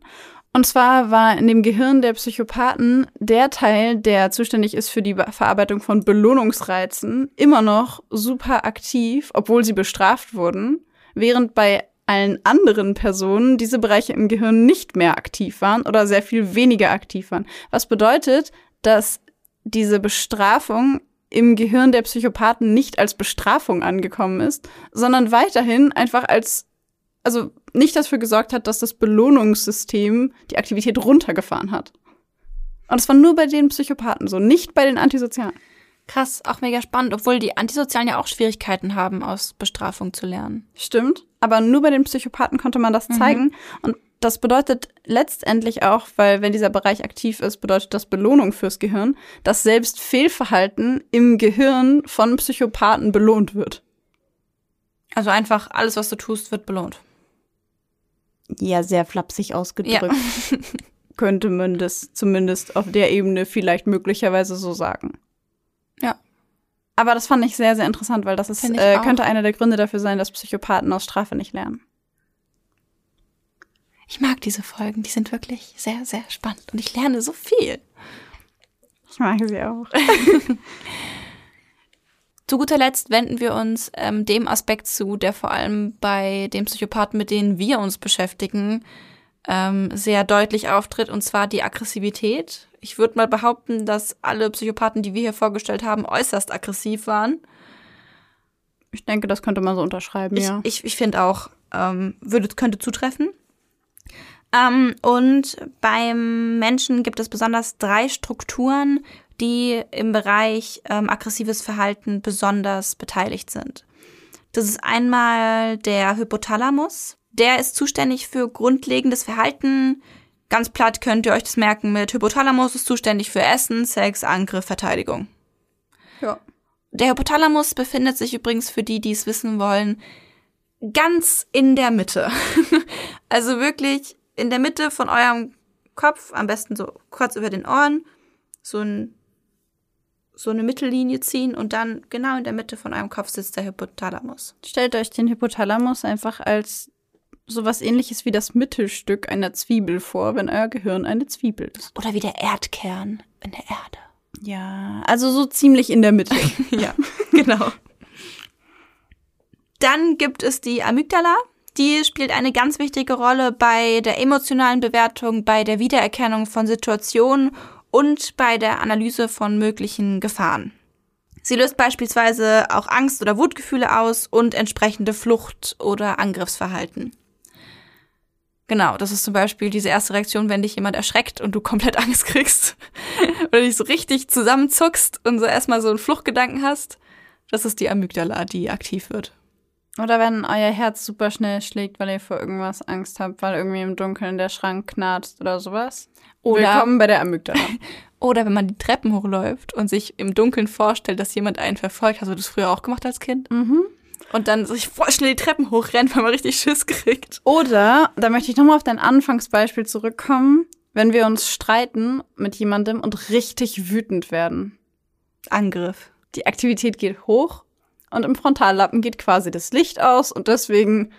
Und zwar war in dem Gehirn der Psychopathen der Teil, der zuständig ist für die Verarbeitung von Belohnungsreizen, immer noch super aktiv, obwohl sie bestraft wurden, während bei allen anderen Personen diese Bereiche im Gehirn nicht mehr aktiv waren oder sehr viel weniger aktiv waren. Was bedeutet, dass diese Bestrafung im Gehirn der Psychopathen nicht als Bestrafung angekommen ist, sondern weiterhin einfach als, also nicht dafür gesorgt hat, dass das Belohnungssystem die Aktivität runtergefahren hat. Und es war nur bei den Psychopathen so, nicht bei den Antisozialen. Krass, auch mega spannend, obwohl die Antisozialen ja auch Schwierigkeiten haben, aus Bestrafung zu lernen. Stimmt, aber nur bei den Psychopathen konnte man das mhm. zeigen. Und das bedeutet letztendlich auch, weil wenn dieser Bereich aktiv ist, bedeutet das Belohnung fürs Gehirn, dass selbst Fehlverhalten im Gehirn von Psychopathen belohnt wird. Also einfach alles, was du tust, wird belohnt. Ja, sehr flapsig ausgedrückt. Ja. könnte man das zumindest auf der Ebene vielleicht möglicherweise so sagen. Ja. Aber das fand ich sehr, sehr interessant, weil das ist, äh, könnte einer der Gründe dafür sein, dass Psychopathen aus Strafe nicht lernen. Ich mag diese Folgen, die sind wirklich sehr, sehr spannend und ich lerne so viel. Ich mag sie auch. zu guter Letzt wenden wir uns ähm, dem Aspekt zu, der vor allem bei den Psychopathen, mit denen wir uns beschäftigen, ähm, sehr deutlich auftritt, und zwar die Aggressivität. Ich würde mal behaupten, dass alle Psychopathen, die wir hier vorgestellt haben, äußerst aggressiv waren. Ich denke, das könnte man so unterschreiben, ich, ja. Ich, ich finde auch, ähm, würde, könnte zutreffen. Ähm, und beim Menschen gibt es besonders drei Strukturen, die im Bereich ähm, aggressives Verhalten besonders beteiligt sind. Das ist einmal der Hypothalamus. Der ist zuständig für grundlegendes Verhalten. Ganz platt könnt ihr euch das merken mit Hypothalamus ist zuständig für Essen, Sex, Angriff, Verteidigung. Ja. Der Hypothalamus befindet sich übrigens für die, die es wissen wollen, ganz in der Mitte. also wirklich in der Mitte von eurem Kopf, am besten so kurz über den Ohren, so, ein, so eine Mittellinie ziehen und dann genau in der Mitte von eurem Kopf sitzt der Hypothalamus. Stellt euch den Hypothalamus einfach als sowas ähnliches wie das Mittelstück einer Zwiebel vor, wenn euer Gehirn eine Zwiebel ist. Oder wie der Erdkern in der Erde. Ja, also so ziemlich in der Mitte. ja, genau. Dann gibt es die Amygdala. Die spielt eine ganz wichtige Rolle bei der emotionalen Bewertung, bei der Wiedererkennung von Situationen und bei der Analyse von möglichen Gefahren. Sie löst beispielsweise auch Angst- oder Wutgefühle aus und entsprechende Flucht- oder Angriffsverhalten. Genau, das ist zum Beispiel diese erste Reaktion, wenn dich jemand erschreckt und du komplett Angst kriegst oder dich so richtig zusammenzuckst und so erstmal so einen Fluchtgedanken hast. Das ist die Amygdala, die aktiv wird. Oder wenn euer Herz super schnell schlägt, weil ihr vor irgendwas Angst habt, weil irgendwie im Dunkeln der Schrank knarzt oder sowas. Oder, Willkommen bei der Amygdala. oder wenn man die Treppen hochläuft und sich im Dunkeln vorstellt, dass jemand einen verfolgt. Hast du das früher auch gemacht als Kind? Mhm. Und dann sich voll schnell die Treppen hochrennt, weil man richtig Schiss kriegt. Oder, da möchte ich nochmal auf dein Anfangsbeispiel zurückkommen, wenn wir uns streiten mit jemandem und richtig wütend werden. Angriff. Die Aktivität geht hoch und im Frontallappen geht quasi das Licht aus und deswegen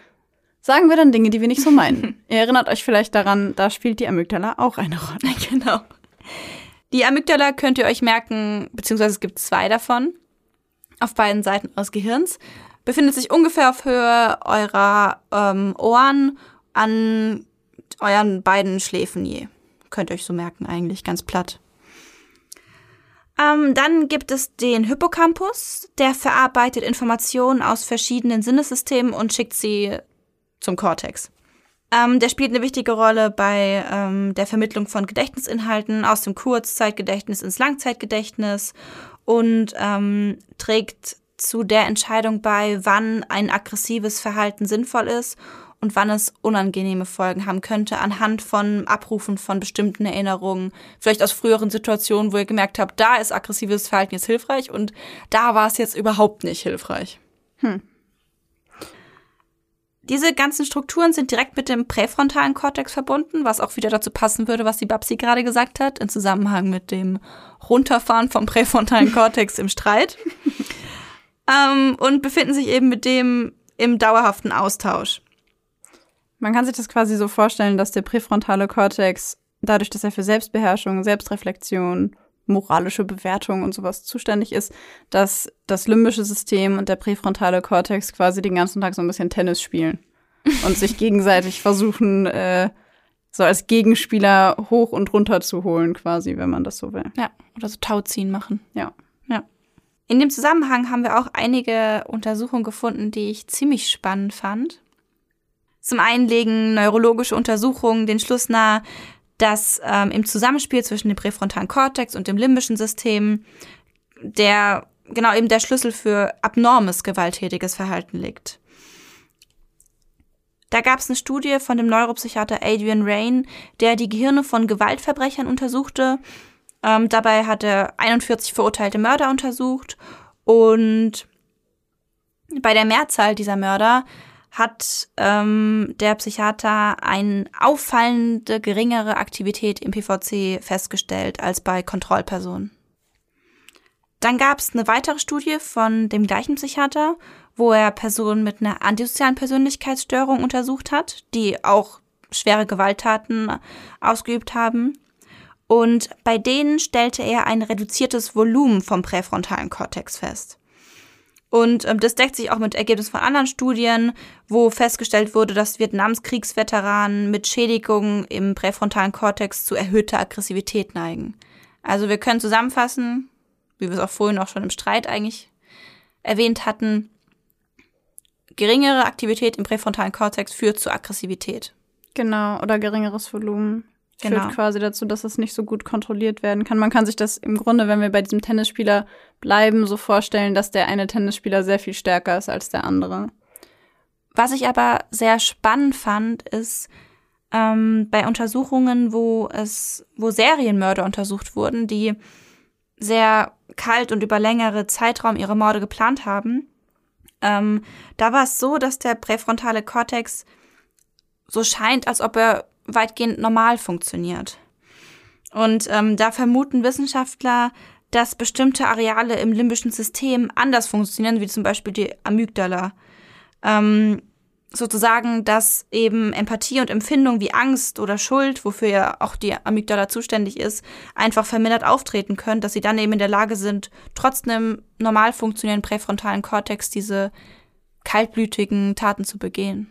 sagen wir dann Dinge, die wir nicht so meinen. Ihr erinnert euch vielleicht daran, da spielt die Amygdala auch eine Rolle. Genau. Die Amygdala könnt ihr euch merken, beziehungsweise es gibt zwei davon auf beiden Seiten eures Gehirns. Befindet sich ungefähr auf Höhe eurer ähm, Ohren an euren beiden Schläfen je. Könnt ihr euch so merken, eigentlich ganz platt. Ähm, dann gibt es den Hippocampus, der verarbeitet Informationen aus verschiedenen Sinnesystemen und schickt sie zum Cortex. Ähm, der spielt eine wichtige Rolle bei ähm, der Vermittlung von Gedächtnisinhalten aus dem Kurzzeitgedächtnis ins Langzeitgedächtnis und ähm, trägt zu der Entscheidung bei, wann ein aggressives Verhalten sinnvoll ist und wann es unangenehme Folgen haben könnte, anhand von Abrufen von bestimmten Erinnerungen, vielleicht aus früheren Situationen, wo ihr gemerkt habt, da ist aggressives Verhalten jetzt hilfreich und da war es jetzt überhaupt nicht hilfreich. Hm. Diese ganzen Strukturen sind direkt mit dem präfrontalen Kortex verbunden, was auch wieder dazu passen würde, was die Babsi gerade gesagt hat, im Zusammenhang mit dem Runterfahren vom präfrontalen Kortex im Streit. ähm, und befinden sich eben mit dem im dauerhaften Austausch. Man kann sich das quasi so vorstellen, dass der präfrontale Kortex, dadurch, dass er für Selbstbeherrschung, Selbstreflexion, moralische Bewertung und sowas zuständig ist, dass das limbische System und der präfrontale Kortex quasi den ganzen Tag so ein bisschen Tennis spielen und sich gegenseitig versuchen, äh, so als Gegenspieler hoch und runter zu holen, quasi, wenn man das so will. Ja, oder so Tauziehen machen. Ja. Ja. In dem Zusammenhang haben wir auch einige Untersuchungen gefunden, die ich ziemlich spannend fand. Zum einen legen neurologische Untersuchungen den Schluss nahe, dass ähm, im Zusammenspiel zwischen dem präfrontalen Kortex und dem limbischen System der genau eben der Schlüssel für abnormes gewalttätiges Verhalten liegt. Da gab es eine Studie von dem Neuropsychiater Adrian Rain, der die Gehirne von Gewaltverbrechern untersuchte. Ähm, dabei hat er 41 verurteilte Mörder untersucht und bei der Mehrzahl dieser Mörder hat ähm, der Psychiater eine auffallende geringere Aktivität im PVC festgestellt als bei Kontrollpersonen. Dann gab es eine weitere Studie von dem gleichen Psychiater, wo er Personen mit einer antisozialen Persönlichkeitsstörung untersucht hat, die auch schwere Gewalttaten ausgeübt haben. Und bei denen stellte er ein reduziertes Volumen vom präfrontalen Kortex fest. Und ähm, das deckt sich auch mit Ergebnissen von anderen Studien, wo festgestellt wurde, dass Vietnamskriegsveteranen mit Schädigungen im präfrontalen Kortex zu erhöhter Aggressivität neigen. Also wir können zusammenfassen, wie wir es auch vorhin auch schon im Streit eigentlich erwähnt hatten, geringere Aktivität im präfrontalen Kortex führt zu Aggressivität. Genau, oder geringeres Volumen. Genau. Führt quasi dazu, dass es nicht so gut kontrolliert werden kann. Man kann sich das im Grunde, wenn wir bei diesem Tennisspieler bleiben, so vorstellen, dass der eine Tennisspieler sehr viel stärker ist als der andere. Was ich aber sehr spannend fand, ist ähm, bei Untersuchungen, wo es, wo Serienmörder untersucht wurden, die sehr kalt und über längere Zeitraum ihre Morde geplant haben. Ähm, da war es so, dass der präfrontale Kortex so scheint, als ob er weitgehend normal funktioniert. Und ähm, da vermuten Wissenschaftler, dass bestimmte Areale im limbischen System anders funktionieren, wie zum Beispiel die Amygdala. Ähm, sozusagen, dass eben Empathie und Empfindung wie Angst oder Schuld, wofür ja auch die Amygdala zuständig ist, einfach vermindert auftreten können, dass sie dann eben in der Lage sind, trotz einem normal funktionierenden präfrontalen Kortex diese kaltblütigen Taten zu begehen.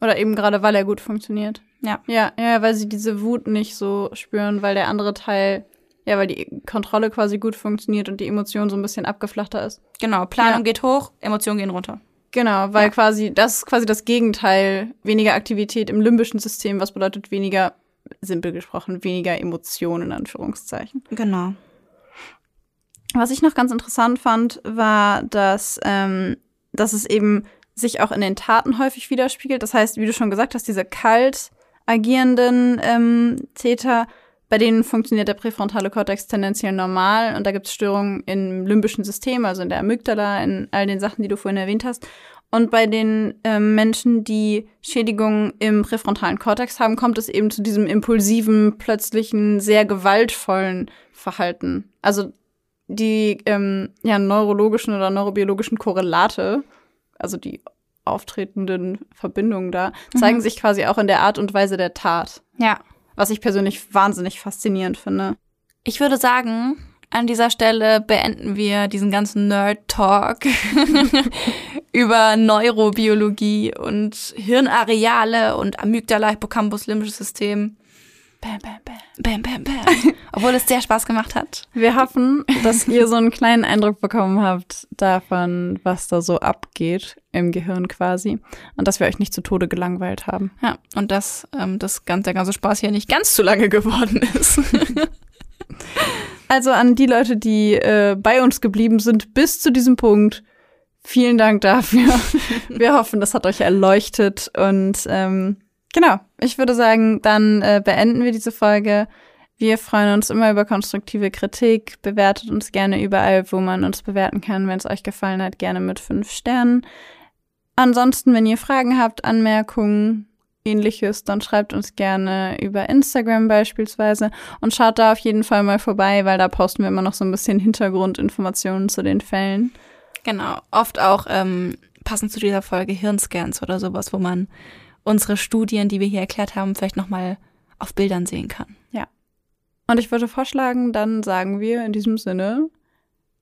Oder eben gerade, weil er gut funktioniert. Ja. Ja, ja, weil sie diese Wut nicht so spüren, weil der andere Teil, ja, weil die Kontrolle quasi gut funktioniert und die Emotion so ein bisschen abgeflachter ist. Genau, Planung ja. geht hoch, Emotionen gehen runter. Genau, weil ja. quasi das ist quasi das Gegenteil, weniger Aktivität im limbischen System, was bedeutet weniger, simpel gesprochen, weniger Emotionen in Anführungszeichen. Genau. Was ich noch ganz interessant fand, war, dass, ähm, dass es eben sich auch in den Taten häufig widerspiegelt. Das heißt, wie du schon gesagt hast, diese kalt agierenden ähm, Täter, bei denen funktioniert der präfrontale Kortex tendenziell normal und da gibt es Störungen im limbischen System, also in der Amygdala, in all den Sachen, die du vorhin erwähnt hast. Und bei den ähm, Menschen, die Schädigungen im präfrontalen Kortex haben, kommt es eben zu diesem impulsiven, plötzlichen, sehr gewaltvollen Verhalten. Also die ähm, ja, neurologischen oder neurobiologischen Korrelate, also die auftretenden Verbindungen da, zeigen mhm. sich quasi auch in der Art und Weise der Tat. Ja. Was ich persönlich wahnsinnig faszinierend finde. Ich würde sagen, an dieser Stelle beenden wir diesen ganzen Nerd-Talk über Neurobiologie und Hirnareale und Amygdala, Hippocampus, limbisches System. Bam, bam, bam. Bam, bam, bam. Obwohl es sehr Spaß gemacht hat. Wir hoffen, dass ihr so einen kleinen Eindruck bekommen habt davon, was da so abgeht im Gehirn quasi. Und dass wir euch nicht zu Tode gelangweilt haben. Ja, und dass ähm, das ganz, der ganze Spaß hier nicht ganz zu lange geworden ist. also an die Leute, die äh, bei uns geblieben sind bis zu diesem Punkt. Vielen Dank dafür. Wir hoffen, das hat euch erleuchtet und ähm, Genau, ich würde sagen, dann äh, beenden wir diese Folge. Wir freuen uns immer über konstruktive Kritik. Bewertet uns gerne überall, wo man uns bewerten kann. Wenn es euch gefallen hat, gerne mit fünf Sternen. Ansonsten, wenn ihr Fragen habt, Anmerkungen, ähnliches, dann schreibt uns gerne über Instagram beispielsweise und schaut da auf jeden Fall mal vorbei, weil da posten wir immer noch so ein bisschen Hintergrundinformationen zu den Fällen. Genau, oft auch ähm, passend zu dieser Folge Hirnscans oder sowas, wo man unsere Studien, die wir hier erklärt haben, vielleicht nochmal auf Bildern sehen kann. Ja. Und ich würde vorschlagen, dann sagen wir in diesem Sinne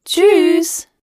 Tschüss!